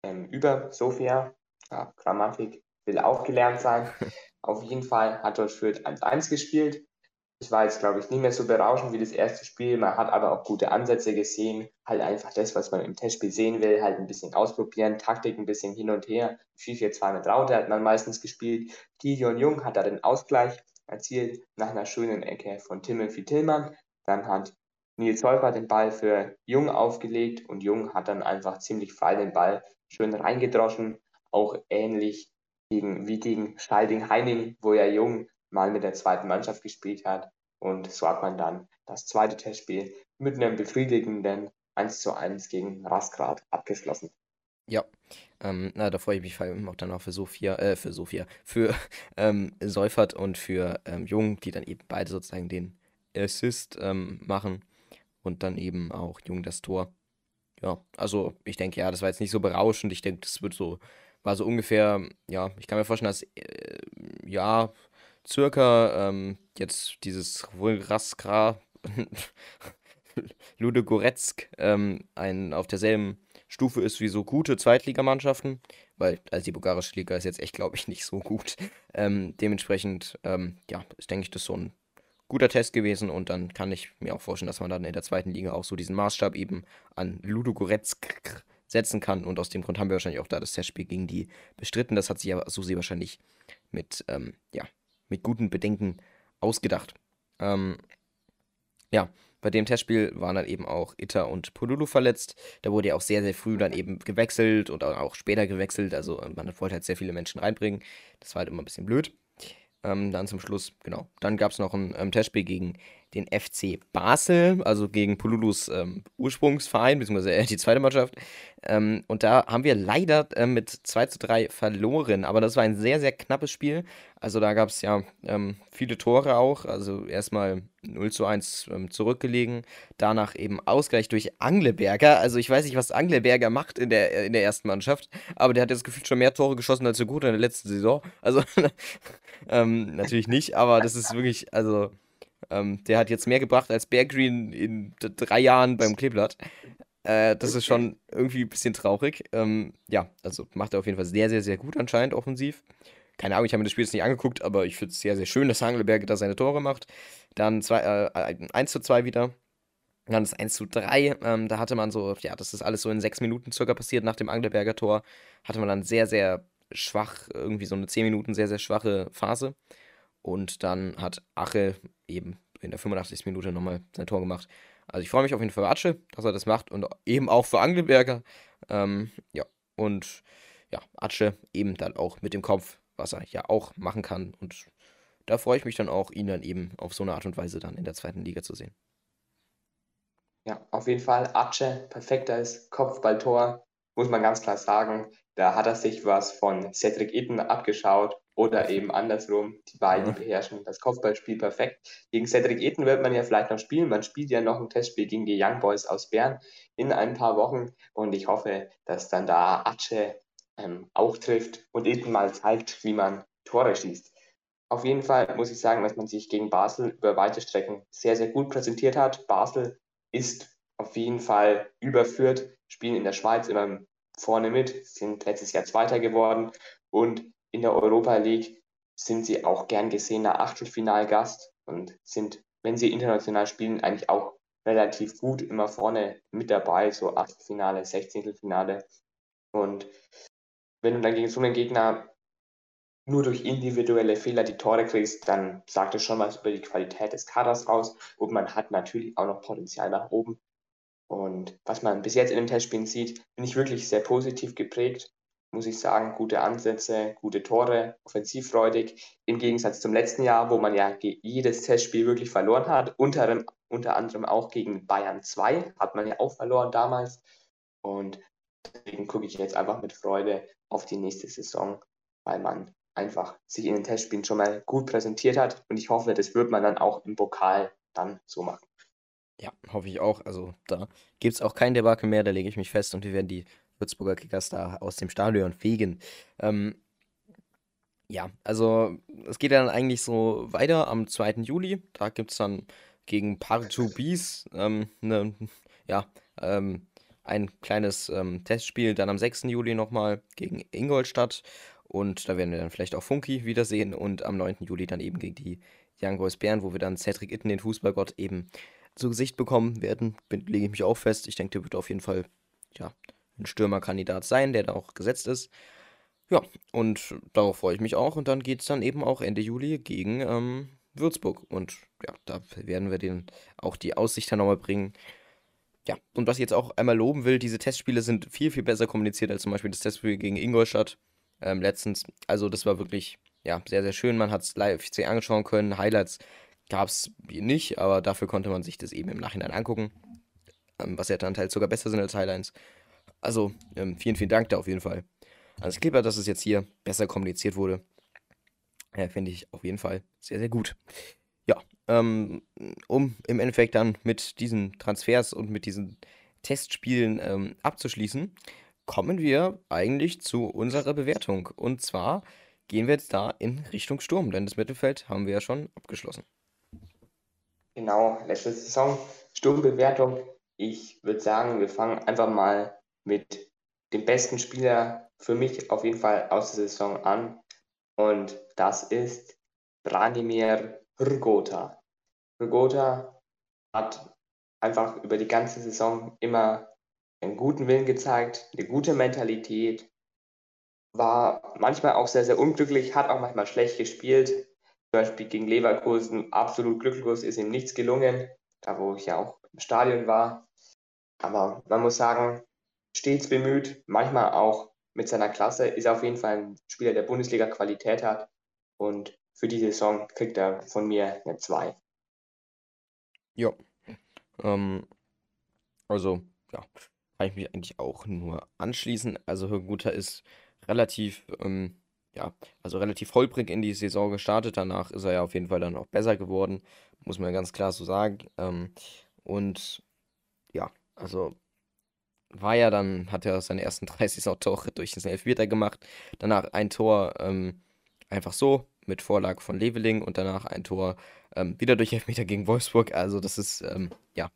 ähm, über Sofia. Ja, Grammatik will auch gelernt sein. Auf jeden Fall hat dort Fürth 1-1 gespielt. Es war jetzt, glaube ich, nicht mehr so berauschend wie das erste Spiel. Man hat aber auch gute Ansätze gesehen. Halt einfach das, was man im Testspiel sehen will, halt ein bisschen ausprobieren, Taktik ein bisschen hin und her. 4-4-2 mit Raute hat man meistens gespielt. Gideon Jung hat da den Ausgleich erzielt nach einer schönen Ecke von Timothy Tillmann. Dann hat Nils Holper den Ball für Jung aufgelegt und Jung hat dann einfach ziemlich frei den Ball schön reingedroschen. Auch ähnlich gegen, wie gegen Scheiding-Heining, wo ja Jung mal mit der zweiten Mannschaft gespielt hat. Und so hat man dann das zweite Testspiel mit einem befriedigenden 1 zu 1 gegen Rasgrad abgeschlossen. Ja, ähm, na, da freue ich mich vor allem auch dann auch für Sophia, äh, für Sophia, für ähm, Seufert und für ähm, Jung, die dann eben beide sozusagen den Assist ähm, machen und dann eben auch Jung das Tor. Ja, also ich denke, ja, das war jetzt nicht so berauschend. Ich denke, das wird so, war so ungefähr, ja, ich kann mir vorstellen, dass, äh, ja, circa ähm, jetzt dieses Raskra Ludogoretsk ähm, auf derselben Stufe ist wie so gute Zweitligamannschaften, weil also die bulgarische Liga ist jetzt echt, glaube ich, nicht so gut. Ähm, dementsprechend, ähm, ja, ist, denke ich, das so ein guter Test gewesen und dann kann ich mir auch vorstellen, dass man dann in der zweiten Liga auch so diesen Maßstab eben an Ludogoretsk setzen kann und aus dem Grund haben wir wahrscheinlich auch da das Testspiel gegen die bestritten. Das hat sich ja Susi wahrscheinlich mit, ähm, ja, mit guten Bedenken ausgedacht. Ähm, ja, bei dem Testspiel waren dann eben auch Itta und Polulu verletzt. Da wurde ja auch sehr, sehr früh dann eben gewechselt und auch später gewechselt. Also man wollte halt sehr viele Menschen reinbringen. Das war halt immer ein bisschen blöd. Ähm, dann zum Schluss, genau. Dann gab es noch ein ähm, Testspiel gegen den FC Basel, also gegen Pululus ähm, Ursprungsverein, beziehungsweise äh, die zweite Mannschaft. Ähm, und da haben wir leider äh, mit 2 zu 3 verloren, aber das war ein sehr, sehr knappes Spiel. Also da gab es ja ähm, viele Tore auch, also erstmal 0 zu 1 ähm, zurückgelegen, danach eben Ausgleich durch Angleberger. Also ich weiß nicht, was Angleberger macht in der, in der ersten Mannschaft, aber der hat jetzt gefühlt schon mehr Tore geschossen als so gut in der letzten Saison. Also ähm, natürlich nicht, aber das ist wirklich, also ähm, der hat jetzt mehr gebracht als Bear Green in drei Jahren beim Kleeblatt. Äh, das ist schon irgendwie ein bisschen traurig. Ähm, ja, also macht er auf jeden Fall sehr, sehr, sehr gut anscheinend offensiv. Keine Ahnung, ich habe mir das Spiel jetzt nicht angeguckt, aber ich finde es sehr, sehr schön, dass Hangelberg da seine Tore macht. Dann zwei, äh, 1 zu 2 wieder. Dann das 1 zu 3. Ähm, da hatte man so, ja, das ist alles so in sechs Minuten circa passiert nach dem Angelberger Tor. Hatte man dann sehr, sehr schwach, irgendwie so eine 10 Minuten sehr, sehr schwache Phase. Und dann hat Ache eben in der 85. Minute nochmal sein Tor gemacht. Also ich freue mich auf jeden Fall für Atsche, dass er das macht und eben auch für Angelberger. Ähm, ja, und ja, Atsche eben dann auch mit dem Kopf, was er ja auch machen kann. Und da freue ich mich dann auch, ihn dann eben auf so eine Art und Weise dann in der zweiten Liga zu sehen. Ja, auf jeden Fall. Atsche, perfektes Kopfballtor, muss man ganz klar sagen. Da hat er sich was von Cedric Itten abgeschaut oder eben andersrum. Die beiden beherrschen das Kopfballspiel perfekt. Gegen Cedric Itten wird man ja vielleicht noch spielen. Man spielt ja noch ein Testspiel gegen die Young Boys aus Bern in ein paar Wochen. Und ich hoffe, dass dann da Atsche ähm, auch trifft und Itten mal zeigt, wie man Tore schießt. Auf jeden Fall muss ich sagen, dass man sich gegen Basel über weite Strecken sehr, sehr gut präsentiert hat. Basel ist auf jeden Fall überführt, spielen in der Schweiz immer vorne mit, sind letztes Jahr Zweiter geworden und in der Europa League sind sie auch gern gesehener Achtelfinalgast und sind, wenn sie international spielen, eigentlich auch relativ gut immer vorne mit dabei, so Achtelfinale, Sechzehntelfinale. Und wenn du dann gegen so einen Gegner nur durch individuelle Fehler die Tore kriegst, dann sagt es schon was über die Qualität des Kaders aus. Und man hat natürlich auch noch Potenzial nach oben. Und was man bis jetzt in den Testspielen sieht, bin ich wirklich sehr positiv geprägt muss ich sagen, gute Ansätze, gute Tore, offensivfreudig. Im Gegensatz zum letzten Jahr, wo man ja jedes Testspiel wirklich verloren hat, unter, unter anderem auch gegen Bayern 2, hat man ja auch verloren damals. Und deswegen gucke ich jetzt einfach mit Freude auf die nächste Saison, weil man einfach sich in den Testspielen schon mal gut präsentiert hat. Und ich hoffe, das wird man dann auch im Pokal dann so machen. Ja, hoffe ich auch. Also da gibt es auch kein Debakel mehr, da lege ich mich fest und wir werden die Würzburger Kickers da aus dem Stadion fegen. Ähm, ja, also es geht dann eigentlich so weiter am 2. Juli. Da gibt es dann gegen Partubis ähm, ne, ja, ähm, ein kleines ähm, Testspiel. Dann am 6. Juli nochmal gegen Ingolstadt. Und da werden wir dann vielleicht auch Funky wiedersehen. Und am 9. Juli dann eben gegen die Young Boys Bern, wo wir dann Cedric Itten, den Fußballgott, eben zu Gesicht bekommen werden. Lege ich mich auch fest. Ich denke, der wird auf jeden Fall ja, ein Stürmerkandidat sein, der da auch gesetzt ist. Ja, und darauf freue ich mich auch. Und dann geht es dann eben auch Ende Juli gegen ähm, Würzburg. Und ja, da werden wir den auch die Aussicht dann nochmal bringen. Ja, und was ich jetzt auch einmal loben will, diese Testspiele sind viel, viel besser kommuniziert als zum Beispiel das Testspiel gegen Ingolstadt ähm, letztens. Also das war wirklich, ja, sehr, sehr schön. Man hat es live sich angeschauen können. Highlights gab es nicht, aber dafür konnte man sich das eben im Nachhinein angucken. Ähm, was ja dann teils sogar besser sind als Highlights. Also, ähm, vielen, vielen Dank da auf jeden Fall. Also Clipper, dass es jetzt hier besser kommuniziert wurde. Äh, Finde ich auf jeden Fall sehr, sehr gut. Ja, ähm, um im Endeffekt dann mit diesen Transfers und mit diesen Testspielen ähm, abzuschließen, kommen wir eigentlich zu unserer Bewertung. Und zwar gehen wir jetzt da in Richtung Sturm, denn das Mittelfeld haben wir ja schon abgeschlossen. Genau, letzte Saison Sturmbewertung. Ich würde sagen, wir fangen einfach mal mit dem besten Spieler für mich auf jeden Fall aus der Saison an. Und das ist Branimir Hrgota. Hrgota hat einfach über die ganze Saison immer einen guten Willen gezeigt, eine gute Mentalität, war manchmal auch sehr, sehr unglücklich, hat auch manchmal schlecht gespielt. Zum Beispiel gegen Leverkusen absolut glücklos, ist ihm nichts gelungen, da wo ich ja auch im Stadion war. Aber man muss sagen, stets bemüht, manchmal auch mit seiner Klasse, ist auf jeden Fall ein Spieler, der Bundesliga-Qualität hat. Und für die Saison kriegt er von mir eine 2. Ja. Ähm, also, ja, kann ich mich eigentlich auch nur anschließen. Also, Hürguter ist relativ, ähm, ja, also relativ holprig in die Saison gestartet. Danach ist er ja auf jeden Fall dann auch besser geworden, muss man ganz klar so sagen. Ähm, und ja, also war ja dann, hat er seine ersten 30 Tore durch den Elfmeter gemacht. Danach ein Tor ähm, einfach so mit Vorlage von Leveling und danach ein Tor ähm, wieder durch Elfmeter gegen Wolfsburg. Also das ist, ähm, ja,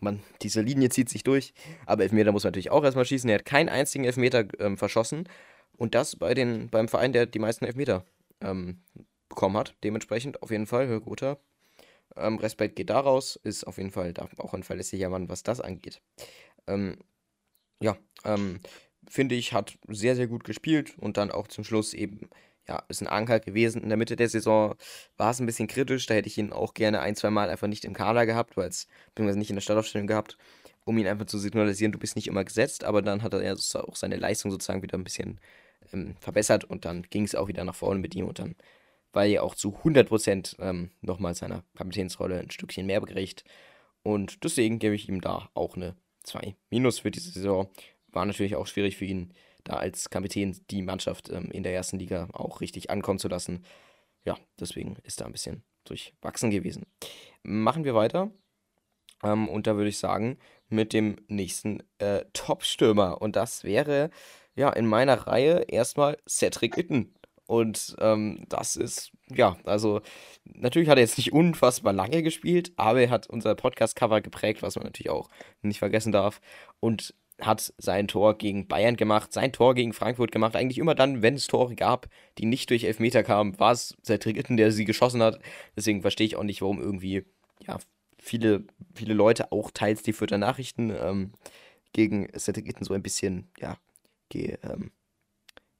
man, diese Linie zieht sich durch. Aber Elfmeter muss man natürlich auch erstmal schießen. Er hat keinen einzigen Elfmeter ähm, verschossen. Und das bei den, beim Verein, der die meisten Elfmeter ähm, bekommen hat. Dementsprechend auf jeden Fall, guter. Ähm, Respekt geht daraus. Ist auf jeden Fall auch ein verlässlicher Mann, was das angeht. Ähm, ja, ähm, finde ich, hat sehr, sehr gut gespielt und dann auch zum Schluss eben, ja, ist ein Anker gewesen. In der Mitte der Saison war es ein bisschen kritisch, da hätte ich ihn auch gerne ein, zwei Mal einfach nicht im Kader gehabt, weil es, beziehungsweise nicht in der Startaufstellung gehabt, um ihn einfach zu signalisieren, du bist nicht immer gesetzt, aber dann hat er auch seine Leistung sozusagen wieder ein bisschen ähm, verbessert und dann ging es auch wieder nach vorne mit ihm und dann war er auch zu 100% ähm, nochmal seiner Kapitänsrolle ein Stückchen mehr gerecht und deswegen gebe ich ihm da auch eine 2 Minus für diese Saison. War natürlich auch schwierig für ihn, da als Kapitän die Mannschaft ähm, in der ersten Liga auch richtig ankommen zu lassen. Ja, deswegen ist da ein bisschen durchwachsen gewesen. Machen wir weiter. Ähm, und da würde ich sagen, mit dem nächsten äh, Top-Stürmer. Und das wäre ja in meiner Reihe erstmal Cedric Itten. Und ähm, das ist, ja, also natürlich hat er jetzt nicht unfassbar lange gespielt, aber er hat unser Podcast-Cover geprägt, was man natürlich auch nicht vergessen darf. Und hat sein Tor gegen Bayern gemacht, sein Tor gegen Frankfurt gemacht. Eigentlich immer dann, wenn es Tore gab, die nicht durch Elfmeter kamen, war es Cedric Itten, der sie geschossen hat. Deswegen verstehe ich auch nicht, warum irgendwie, ja, viele, viele Leute, auch teils die Fürther Nachrichten, ähm, gegen Cedric Itten so ein bisschen, ja, ge, ähm,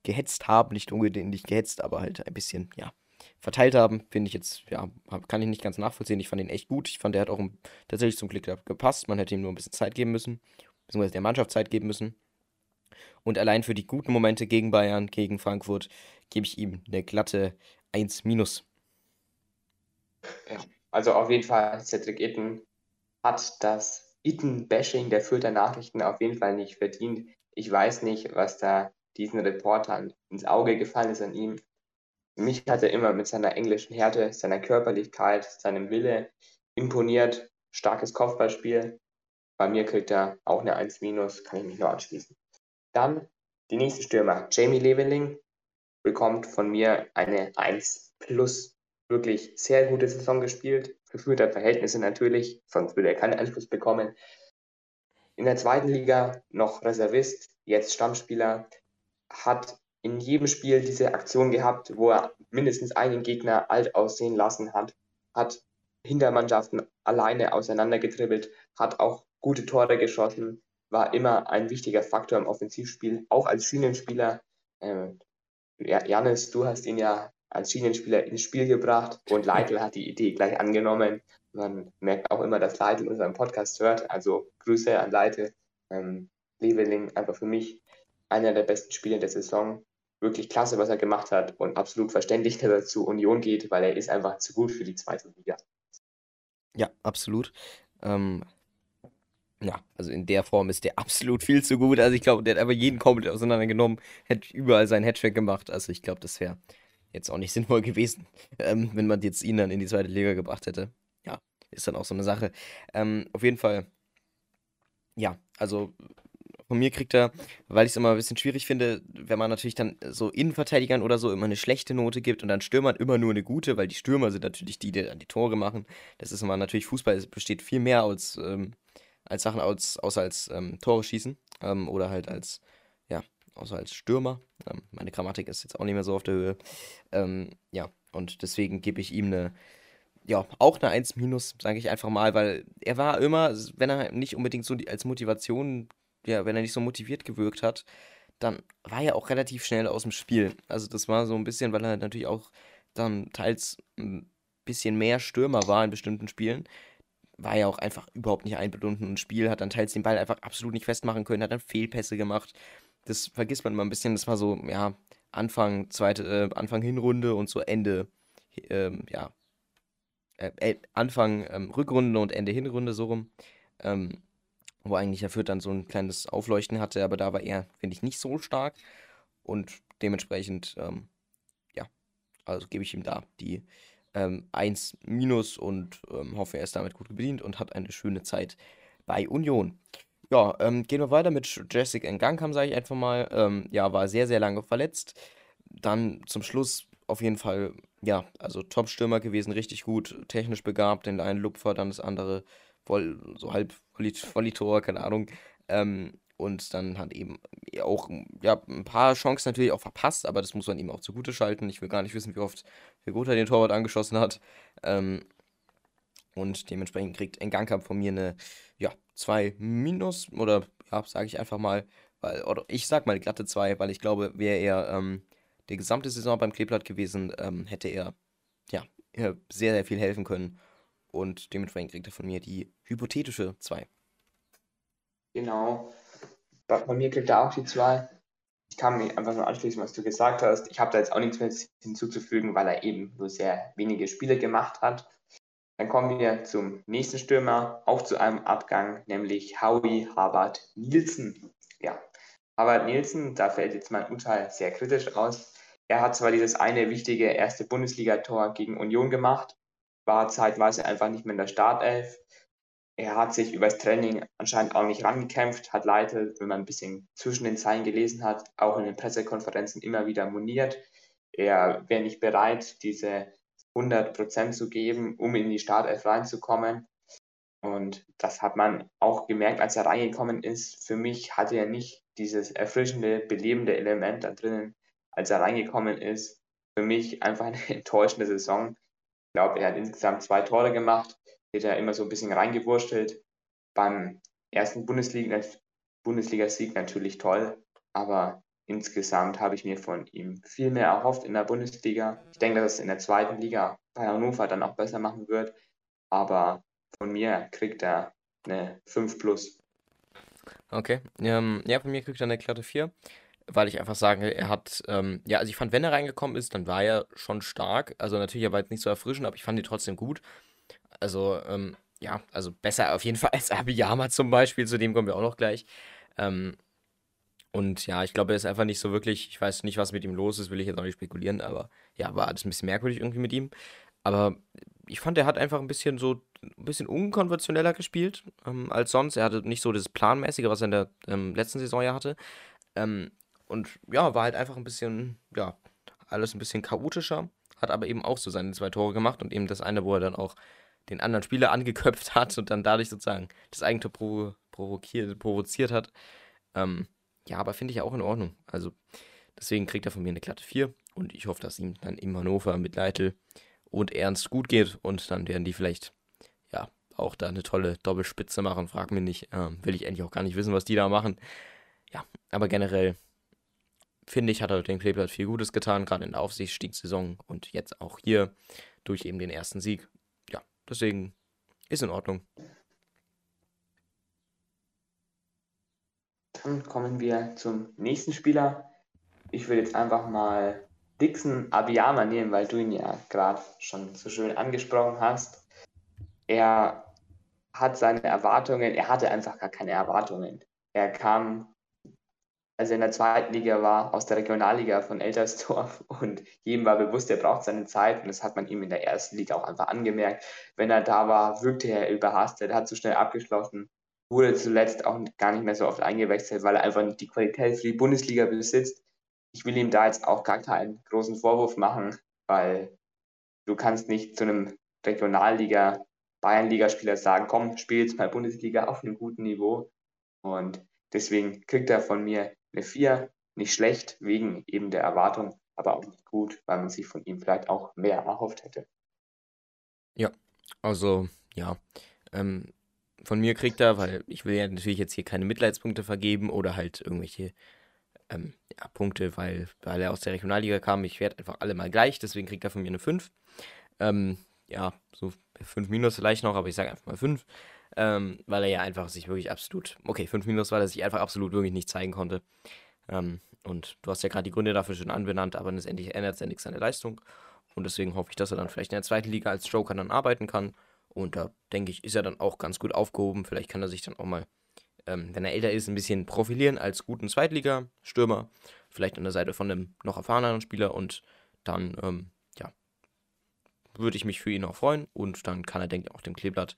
gehetzt haben, nicht unbedingt nicht gehetzt, aber halt ein bisschen, ja, verteilt haben, finde ich jetzt, ja, kann ich nicht ganz nachvollziehen. Ich fand ihn echt gut. Ich fand, der hat auch tatsächlich zum Glück gepasst. Man hätte ihm nur ein bisschen Zeit geben müssen, beziehungsweise der Mannschaft Zeit geben müssen. Und allein für die guten Momente gegen Bayern, gegen Frankfurt, gebe ich ihm eine glatte 1 minus. Ja, also auf jeden Fall, Cedric Itten hat das Itten-Bashing der Fürther Nachrichten auf jeden Fall nicht verdient. Ich weiß nicht, was da diesen Reportern ins Auge gefallen ist an ihm. Mich hat er immer mit seiner englischen Härte, seiner Körperlichkeit, seinem Wille imponiert. Starkes Kopfballspiel. Bei mir kriegt er auch eine 1 kann ich mich nur anschließen. Dann die nächste Stürmer, Jamie Leveling, bekommt von mir eine 1 plus. Wirklich sehr gute Saison gespielt. Für Fürther Verhältnisse natürlich, sonst würde er keinen Einfluss bekommen. In der zweiten Liga noch Reservist, jetzt Stammspieler, hat in jedem Spiel diese Aktion gehabt, wo er mindestens einen Gegner alt aussehen lassen hat, hat Hintermannschaften alleine auseinandergetribbelt, hat auch gute Tore geschossen, war immer ein wichtiger Faktor im Offensivspiel, auch als Schienenspieler. Ähm, Janis, du hast ihn ja als Schienenspieler ins Spiel gebracht und Leitl hat die Idee gleich angenommen. Man merkt auch immer, dass Leitl unseren Podcast hört, also Grüße an Leitl. Ähm, Leveling einfach für mich einer der besten Spieler der Saison wirklich klasse, was er gemacht hat und absolut verständlich, dass er zu Union geht, weil er ist einfach zu gut für die zweite Liga. Ja, absolut. Ähm, ja, also in der Form ist der absolut viel zu gut. Also ich glaube, der hat einfach jeden komplett auseinandergenommen, hätte überall seinen Headtrack gemacht. Also ich glaube, das wäre jetzt auch nicht sinnvoll gewesen, ähm, wenn man jetzt ihn dann in die zweite Liga gebracht hätte. Ja, ist dann auch so eine Sache. Ähm, auf jeden Fall, ja, also von mir kriegt er, weil ich es immer ein bisschen schwierig finde, wenn man natürlich dann so Innenverteidigern oder so immer eine schlechte Note gibt und dann Stürmern immer nur eine gute, weil die Stürmer sind natürlich die, die dann die Tore machen. Das ist immer natürlich, Fußball besteht viel mehr als, ähm, als Sachen aus, außer als ähm, Tore schießen ähm, oder halt als, ja, außer als Stürmer. Ähm, meine Grammatik ist jetzt auch nicht mehr so auf der Höhe. Ähm, ja, und deswegen gebe ich ihm eine, ja, auch eine 1 minus, sage ich einfach mal, weil er war immer, wenn er nicht unbedingt so als Motivation ja, wenn er nicht so motiviert gewirkt hat, dann war er auch relativ schnell aus dem Spiel. Also das war so ein bisschen, weil er natürlich auch dann teils ein bisschen mehr Stürmer war in bestimmten Spielen, war er auch einfach überhaupt nicht eingebunden ins Spiel, hat dann teils den Ball einfach absolut nicht festmachen können, hat dann Fehlpässe gemacht. Das vergisst man immer ein bisschen. Das war so, ja, Anfang, zweite, äh, Anfang Hinrunde und so Ende, ähm, ja, äh Anfang ähm, Rückrunde und Ende Hinrunde so rum. Ähm, wo eigentlich der Fürth dann so ein kleines Aufleuchten hatte, aber da war er, finde ich, nicht so stark. Und dementsprechend, ähm, ja, also gebe ich ihm da die ähm, 1 minus und ähm, hoffe, er ist damit gut bedient und hat eine schöne Zeit bei Union. Ja, ähm, gehen wir weiter mit Jessica Ngankam, sage ich einfach mal. Ähm, ja, war sehr, sehr lange verletzt. Dann zum Schluss auf jeden Fall, ja, also Top-Stürmer gewesen, richtig gut, technisch begabt, den einen Lupfer, dann das andere voll, so halb Vollitor, keine Ahnung. Ähm, und dann hat eben auch ja, ein paar Chancen natürlich auch verpasst, aber das muss man ihm auch zugute schalten. Ich will gar nicht wissen, wie oft er den Torwart angeschossen hat. Ähm, und dementsprechend kriegt Enganka von mir eine ja, 2 minus oder ja, sage ich einfach mal, weil, oder ich sag mal glatte 2, weil ich glaube, wäre er ähm, die gesamte Saison beim Kleeblatt gewesen, ähm, hätte er ja sehr, sehr viel helfen können. Und dementsprechend kriegt er von mir die hypothetische 2. Genau. Bei, mir kriegt er auch die 2. Ich kann mich einfach nur anschließen, was du gesagt hast. Ich habe da jetzt auch nichts mehr hinzuzufügen, weil er eben nur sehr wenige Spiele gemacht hat. Dann kommen wir zum nächsten Stürmer, auch zu einem Abgang, nämlich Howie Harvard Nielsen. Ja, Harvard Nielsen, da fällt jetzt mein Urteil sehr kritisch aus. Er hat zwar dieses eine wichtige erste Bundesligator gegen Union gemacht, war zeitweise einfach nicht mehr in der Startelf. Er hat sich übers Training anscheinend auch nicht rangekämpft, hat Leite, wenn man ein bisschen zwischen den Zeilen gelesen hat, auch in den Pressekonferenzen immer wieder moniert. Er wäre nicht bereit, diese 100 Prozent zu geben, um in die Startelf reinzukommen. Und das hat man auch gemerkt, als er reingekommen ist. Für mich hatte er nicht dieses erfrischende, belebende Element da drinnen, als er reingekommen ist. Für mich einfach eine enttäuschende Saison glaube, er hat insgesamt zwei Tore gemacht, wird er immer so ein bisschen reingewurschtelt. Beim ersten Bundesliga, Bundesliga-Sieg natürlich toll, aber insgesamt habe ich mir von ihm viel mehr erhofft in der Bundesliga. Ich denke, dass es in der zweiten Liga bei Hannover dann auch besser machen wird. Aber von mir kriegt er eine 5 plus. Okay. Ähm, ja, von mir kriegt er eine glatte 4, weil ich einfach sage, er hat, ähm, ja, also ich fand, wenn er reingekommen ist, dann war er schon stark. Also natürlich, er war jetzt nicht so erfrischend, aber ich fand ihn trotzdem gut. Also, ähm, ja, also besser auf jeden Fall als Abiyama zum Beispiel, zu dem kommen wir auch noch gleich. Ähm, und ja, ich glaube, er ist einfach nicht so wirklich, ich weiß nicht, was mit ihm los ist, will ich jetzt auch nicht spekulieren, aber ja, war alles ein bisschen merkwürdig irgendwie mit ihm. Aber ich fand, er hat einfach ein bisschen so, ein bisschen unkonventioneller gespielt ähm, als sonst. Er hatte nicht so das Planmäßige, was er in der ähm, letzten Saison ja hatte. Ähm, und ja, war halt einfach ein bisschen, ja, alles ein bisschen chaotischer. Hat aber eben auch so seine zwei Tore gemacht und eben das eine, wo er dann auch den anderen Spieler angeköpft hat und dann dadurch sozusagen das Eigentor provo provoziert, provoziert hat. Ähm, ja, aber finde ich ja auch in Ordnung. Also deswegen kriegt er von mir eine glatte 4 und ich hoffe, dass ihm dann im Hannover mit Leitl und Ernst gut geht und dann werden die vielleicht ja auch da eine tolle Doppelspitze machen. Frag mich nicht, ähm, will ich eigentlich auch gar nicht wissen, was die da machen. Ja, aber generell finde ich, hat er den Kleeblatt viel Gutes getan, gerade in der Aufsichtsstiegssaison und jetzt auch hier durch eben den ersten Sieg. Deswegen ist in Ordnung. Dann kommen wir zum nächsten Spieler. Ich würde jetzt einfach mal Dixon Abiyama nehmen, weil du ihn ja gerade schon so schön angesprochen hast. Er hat seine Erwartungen, er hatte einfach gar keine Erwartungen. Er kam als er in der zweiten Liga war, aus der Regionalliga von Eltersdorf und jedem war bewusst, er braucht seine Zeit und das hat man ihm in der ersten Liga auch einfach angemerkt. Wenn er da war, wirkte er überhastet, hat zu schnell abgeschlossen, wurde zuletzt auch gar nicht mehr so oft eingewechselt, weil er einfach nicht die Qualität für die Bundesliga besitzt. Ich will ihm da jetzt auch gar keinen großen Vorwurf machen, weil du kannst nicht zu einem Regionalliga, Bayernligaspieler sagen, komm, spiel jetzt mal Bundesliga auf einem guten Niveau. Und deswegen kriegt er von mir eine 4, nicht schlecht wegen eben der Erwartung, aber auch nicht gut, weil man sich von ihm vielleicht auch mehr erhofft hätte. Ja, also ja, ähm, von mir kriegt er, weil ich will ja natürlich jetzt hier keine Mitleidspunkte vergeben oder halt irgendwelche ähm, ja, Punkte, weil, weil er aus der Regionalliga kam. Ich werde einfach alle mal gleich, deswegen kriegt er von mir eine 5. Ähm, ja, so 5 minus vielleicht noch, aber ich sage einfach mal 5 ähm, weil er ja einfach sich wirklich absolut, okay, 5 Minus, weil er sich einfach absolut wirklich nicht zeigen konnte. Ähm, und du hast ja gerade die Gründe dafür schon anbenannt, aber letztendlich ändert es ja nichts der Leistung. Und deswegen hoffe ich, dass er dann vielleicht in der zweiten Liga als Joker dann arbeiten kann. Und da denke ich, ist er dann auch ganz gut aufgehoben. Vielleicht kann er sich dann auch mal, ähm, wenn er älter ist, ein bisschen profilieren als guten Zweitliga-Stürmer. Vielleicht an der Seite von einem noch erfahreneren Spieler. Und dann, ähm, ja, würde ich mich für ihn auch freuen. Und dann kann er, denke ich, auch dem Kleeblatt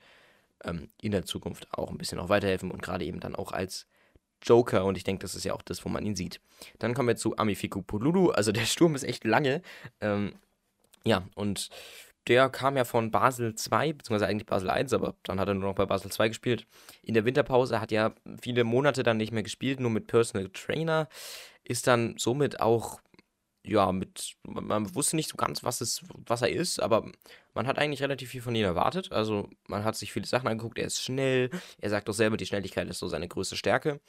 ähm, in der Zukunft auch ein bisschen auch weiterhelfen und gerade eben dann auch als Joker und ich denke, das ist ja auch das, wo man ihn sieht. Dann kommen wir zu Amifiku Polulu, also der Sturm ist echt lange. Ähm, ja, und der kam ja von Basel 2, beziehungsweise eigentlich Basel 1, aber dann hat er nur noch bei Basel 2 gespielt. In der Winterpause hat ja viele Monate dann nicht mehr gespielt, nur mit Personal Trainer. Ist dann somit auch ja, mit, man wusste nicht so ganz, was, es, was er ist, aber man hat eigentlich relativ viel von ihm erwartet. Also man hat sich viele Sachen angeguckt, er ist schnell, er sagt doch selber, die Schnelligkeit ist so seine größte Stärke.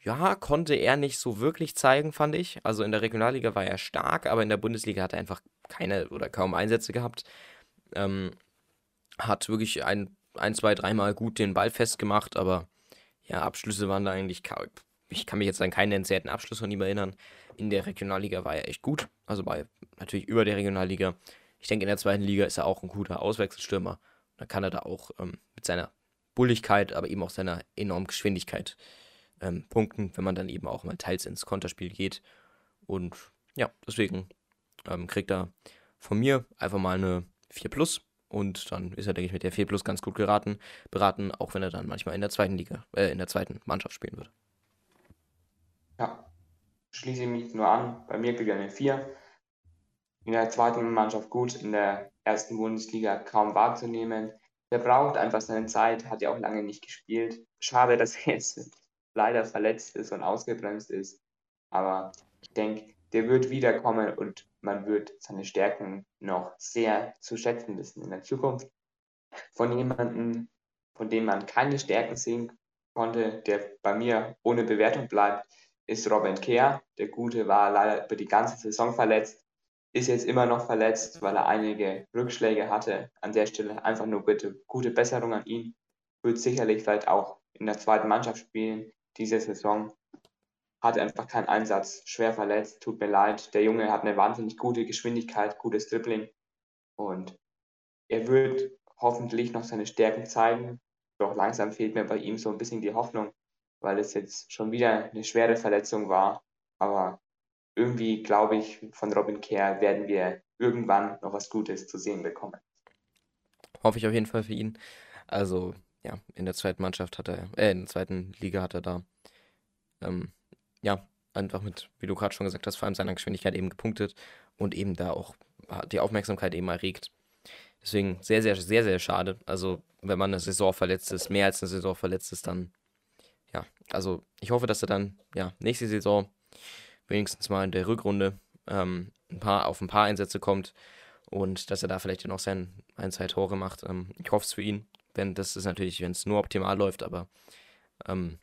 Ja, konnte er nicht so wirklich zeigen, fand ich. Also in der Regionalliga war er stark, aber in der Bundesliga hat er einfach keine oder kaum Einsätze gehabt. Ähm, hat wirklich ein, ein, zwei, dreimal gut den Ball festgemacht, aber ja, Abschlüsse waren da eigentlich, ich kann mich jetzt an keinen nennenswerten Abschluss von ihm erinnern in der Regionalliga war er echt gut. Also bei natürlich über der Regionalliga. Ich denke, in der zweiten Liga ist er auch ein guter Auswechselstürmer. Da kann er da auch ähm, mit seiner Bulligkeit, aber eben auch seiner enormen Geschwindigkeit ähm, punkten, wenn man dann eben auch mal teils ins Konterspiel geht. Und ja, deswegen ähm, kriegt er von mir einfach mal eine 4 Plus. Und dann ist er, denke ich, mit der 4 Plus ganz gut geraten, beraten, auch wenn er dann manchmal in der zweiten Liga, äh, in der zweiten Mannschaft spielen wird. Ja, schließe ich mich nur an. Bei mir kriegt er eine 4. In der zweiten Mannschaft gut, in der ersten Bundesliga kaum wahrzunehmen. Der braucht einfach seine Zeit, hat ja auch lange nicht gespielt. Schade, dass er jetzt leider verletzt ist und ausgebremst ist. Aber ich denke, der wird wiederkommen und man wird seine Stärken noch sehr zu schätzen wissen in der Zukunft. Von jemandem, von dem man keine Stärken sehen konnte, der bei mir ohne Bewertung bleibt, ist Robin Kehr. Der Gute war leider über die ganze Saison verletzt, ist jetzt immer noch verletzt, weil er einige Rückschläge hatte. An der Stelle einfach nur bitte gute Besserung an ihn. Wird sicherlich vielleicht auch in der zweiten Mannschaft spielen diese Saison. Hat einfach keinen Einsatz, schwer verletzt, tut mir leid. Der Junge hat eine wahnsinnig gute Geschwindigkeit, gutes Dribbling und er wird hoffentlich noch seine Stärken zeigen. Doch langsam fehlt mir bei ihm so ein bisschen die Hoffnung, weil es jetzt schon wieder eine schwere Verletzung war. Aber irgendwie glaube ich, von Robin Kerr werden wir irgendwann noch was Gutes zu sehen bekommen. Hoffe ich auf jeden Fall für ihn. Also, ja, in der zweiten Mannschaft hat er, äh, in der zweiten Liga hat er da, ähm, ja, einfach mit, wie du gerade schon gesagt hast, vor allem seiner Geschwindigkeit eben gepunktet und eben da auch die Aufmerksamkeit eben erregt. Deswegen sehr, sehr, sehr, sehr schade. Also, wenn man eine Saison verletzt ist, mehr als eine Saison verletzt ist, dann, ja, also ich hoffe, dass er dann, ja, nächste Saison wenigstens mal in der Rückrunde ähm, ein paar, auf ein paar Einsätze kommt und dass er da vielleicht noch sein ein, zwei Tore macht. Ähm, ich hoffe es für ihn, wenn das ist natürlich, wenn es nur optimal läuft, aber ähm,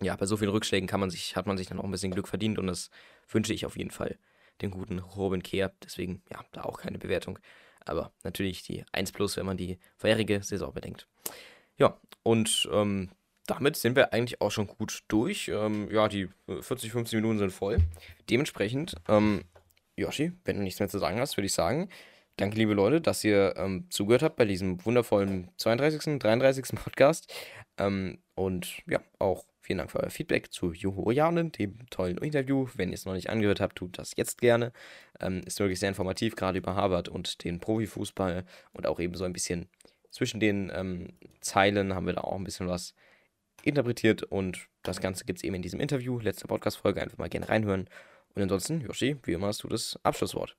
ja, bei so vielen Rückschlägen kann man sich, hat man sich dann auch ein bisschen Glück verdient und das wünsche ich auf jeden Fall den guten Robin Kehr. Deswegen, ja, da auch keine Bewertung. Aber natürlich die 1 plus, wenn man die vorherige Saison bedenkt. Ja, und ähm, damit sind wir eigentlich auch schon gut durch. Ähm, ja, die 40, 50 Minuten sind voll. Dementsprechend, ähm, Yoshi, wenn du nichts mehr zu sagen hast, würde ich sagen, danke, liebe Leute, dass ihr ähm, zugehört habt bei diesem wundervollen 32., 33. Podcast. Ähm, und ja, auch vielen Dank für euer Feedback zu Juhu Janen, dem tollen Interview. Wenn ihr es noch nicht angehört habt, tut das jetzt gerne. Ähm, ist wirklich sehr informativ, gerade über Harvard und den Profifußball und auch eben so ein bisschen zwischen den ähm, Zeilen haben wir da auch ein bisschen was interpretiert und das Ganze gibt es eben in diesem Interview, letzte Podcast-Folge, einfach mal gerne reinhören. Und ansonsten, Yoshi, wie immer hast du das Abschlusswort.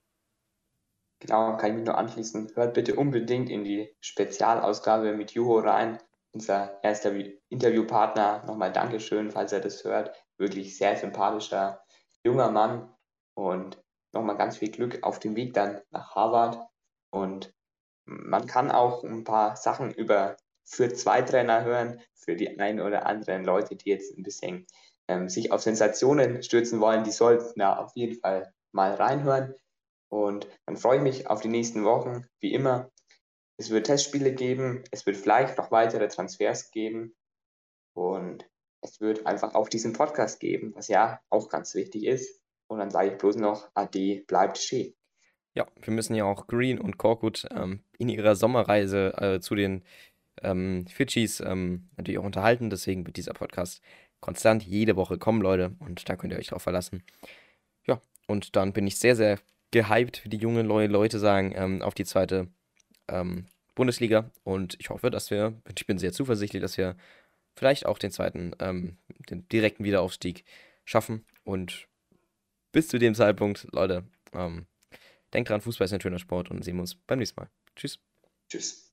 Genau, kann ich mich nur anschließen. Hört bitte unbedingt in die Spezialausgabe mit Juho rein. Unser erster Interviewpartner. Nochmal Dankeschön, falls er das hört. Wirklich sehr sympathischer junger Mann. Und nochmal ganz viel Glück auf dem Weg dann nach Harvard. Und man kann auch ein paar Sachen über für zwei Trainer hören, für die ein oder anderen Leute, die jetzt ein bisschen ähm, sich auf Sensationen stürzen wollen, die sollten da auf jeden Fall mal reinhören. Und dann freue ich mich auf die nächsten Wochen, wie immer. Es wird Testspiele geben, es wird vielleicht noch weitere Transfers geben und es wird einfach auch diesen Podcast geben, was ja auch ganz wichtig ist. Und dann sage ich bloß noch, Ade, bleibt schön. Ja, wir müssen ja auch Green und Korkut ähm, in ihrer Sommerreise äh, zu den ähm, Fidschis ähm, natürlich auch unterhalten. Deswegen wird dieser Podcast konstant jede Woche kommen, Leute. Und da könnt ihr euch drauf verlassen. Ja, und dann bin ich sehr, sehr gehypt, wie die jungen Leute sagen, ähm, auf die zweite ähm, Bundesliga. Und ich hoffe, dass wir, ich bin sehr zuversichtlich, dass wir vielleicht auch den zweiten, ähm, den direkten Wiederaufstieg schaffen. Und bis zu dem Zeitpunkt, Leute, ähm, denkt dran, Fußball ist ein schöner Sport und sehen wir uns beim nächsten Mal. Tschüss. Tschüss.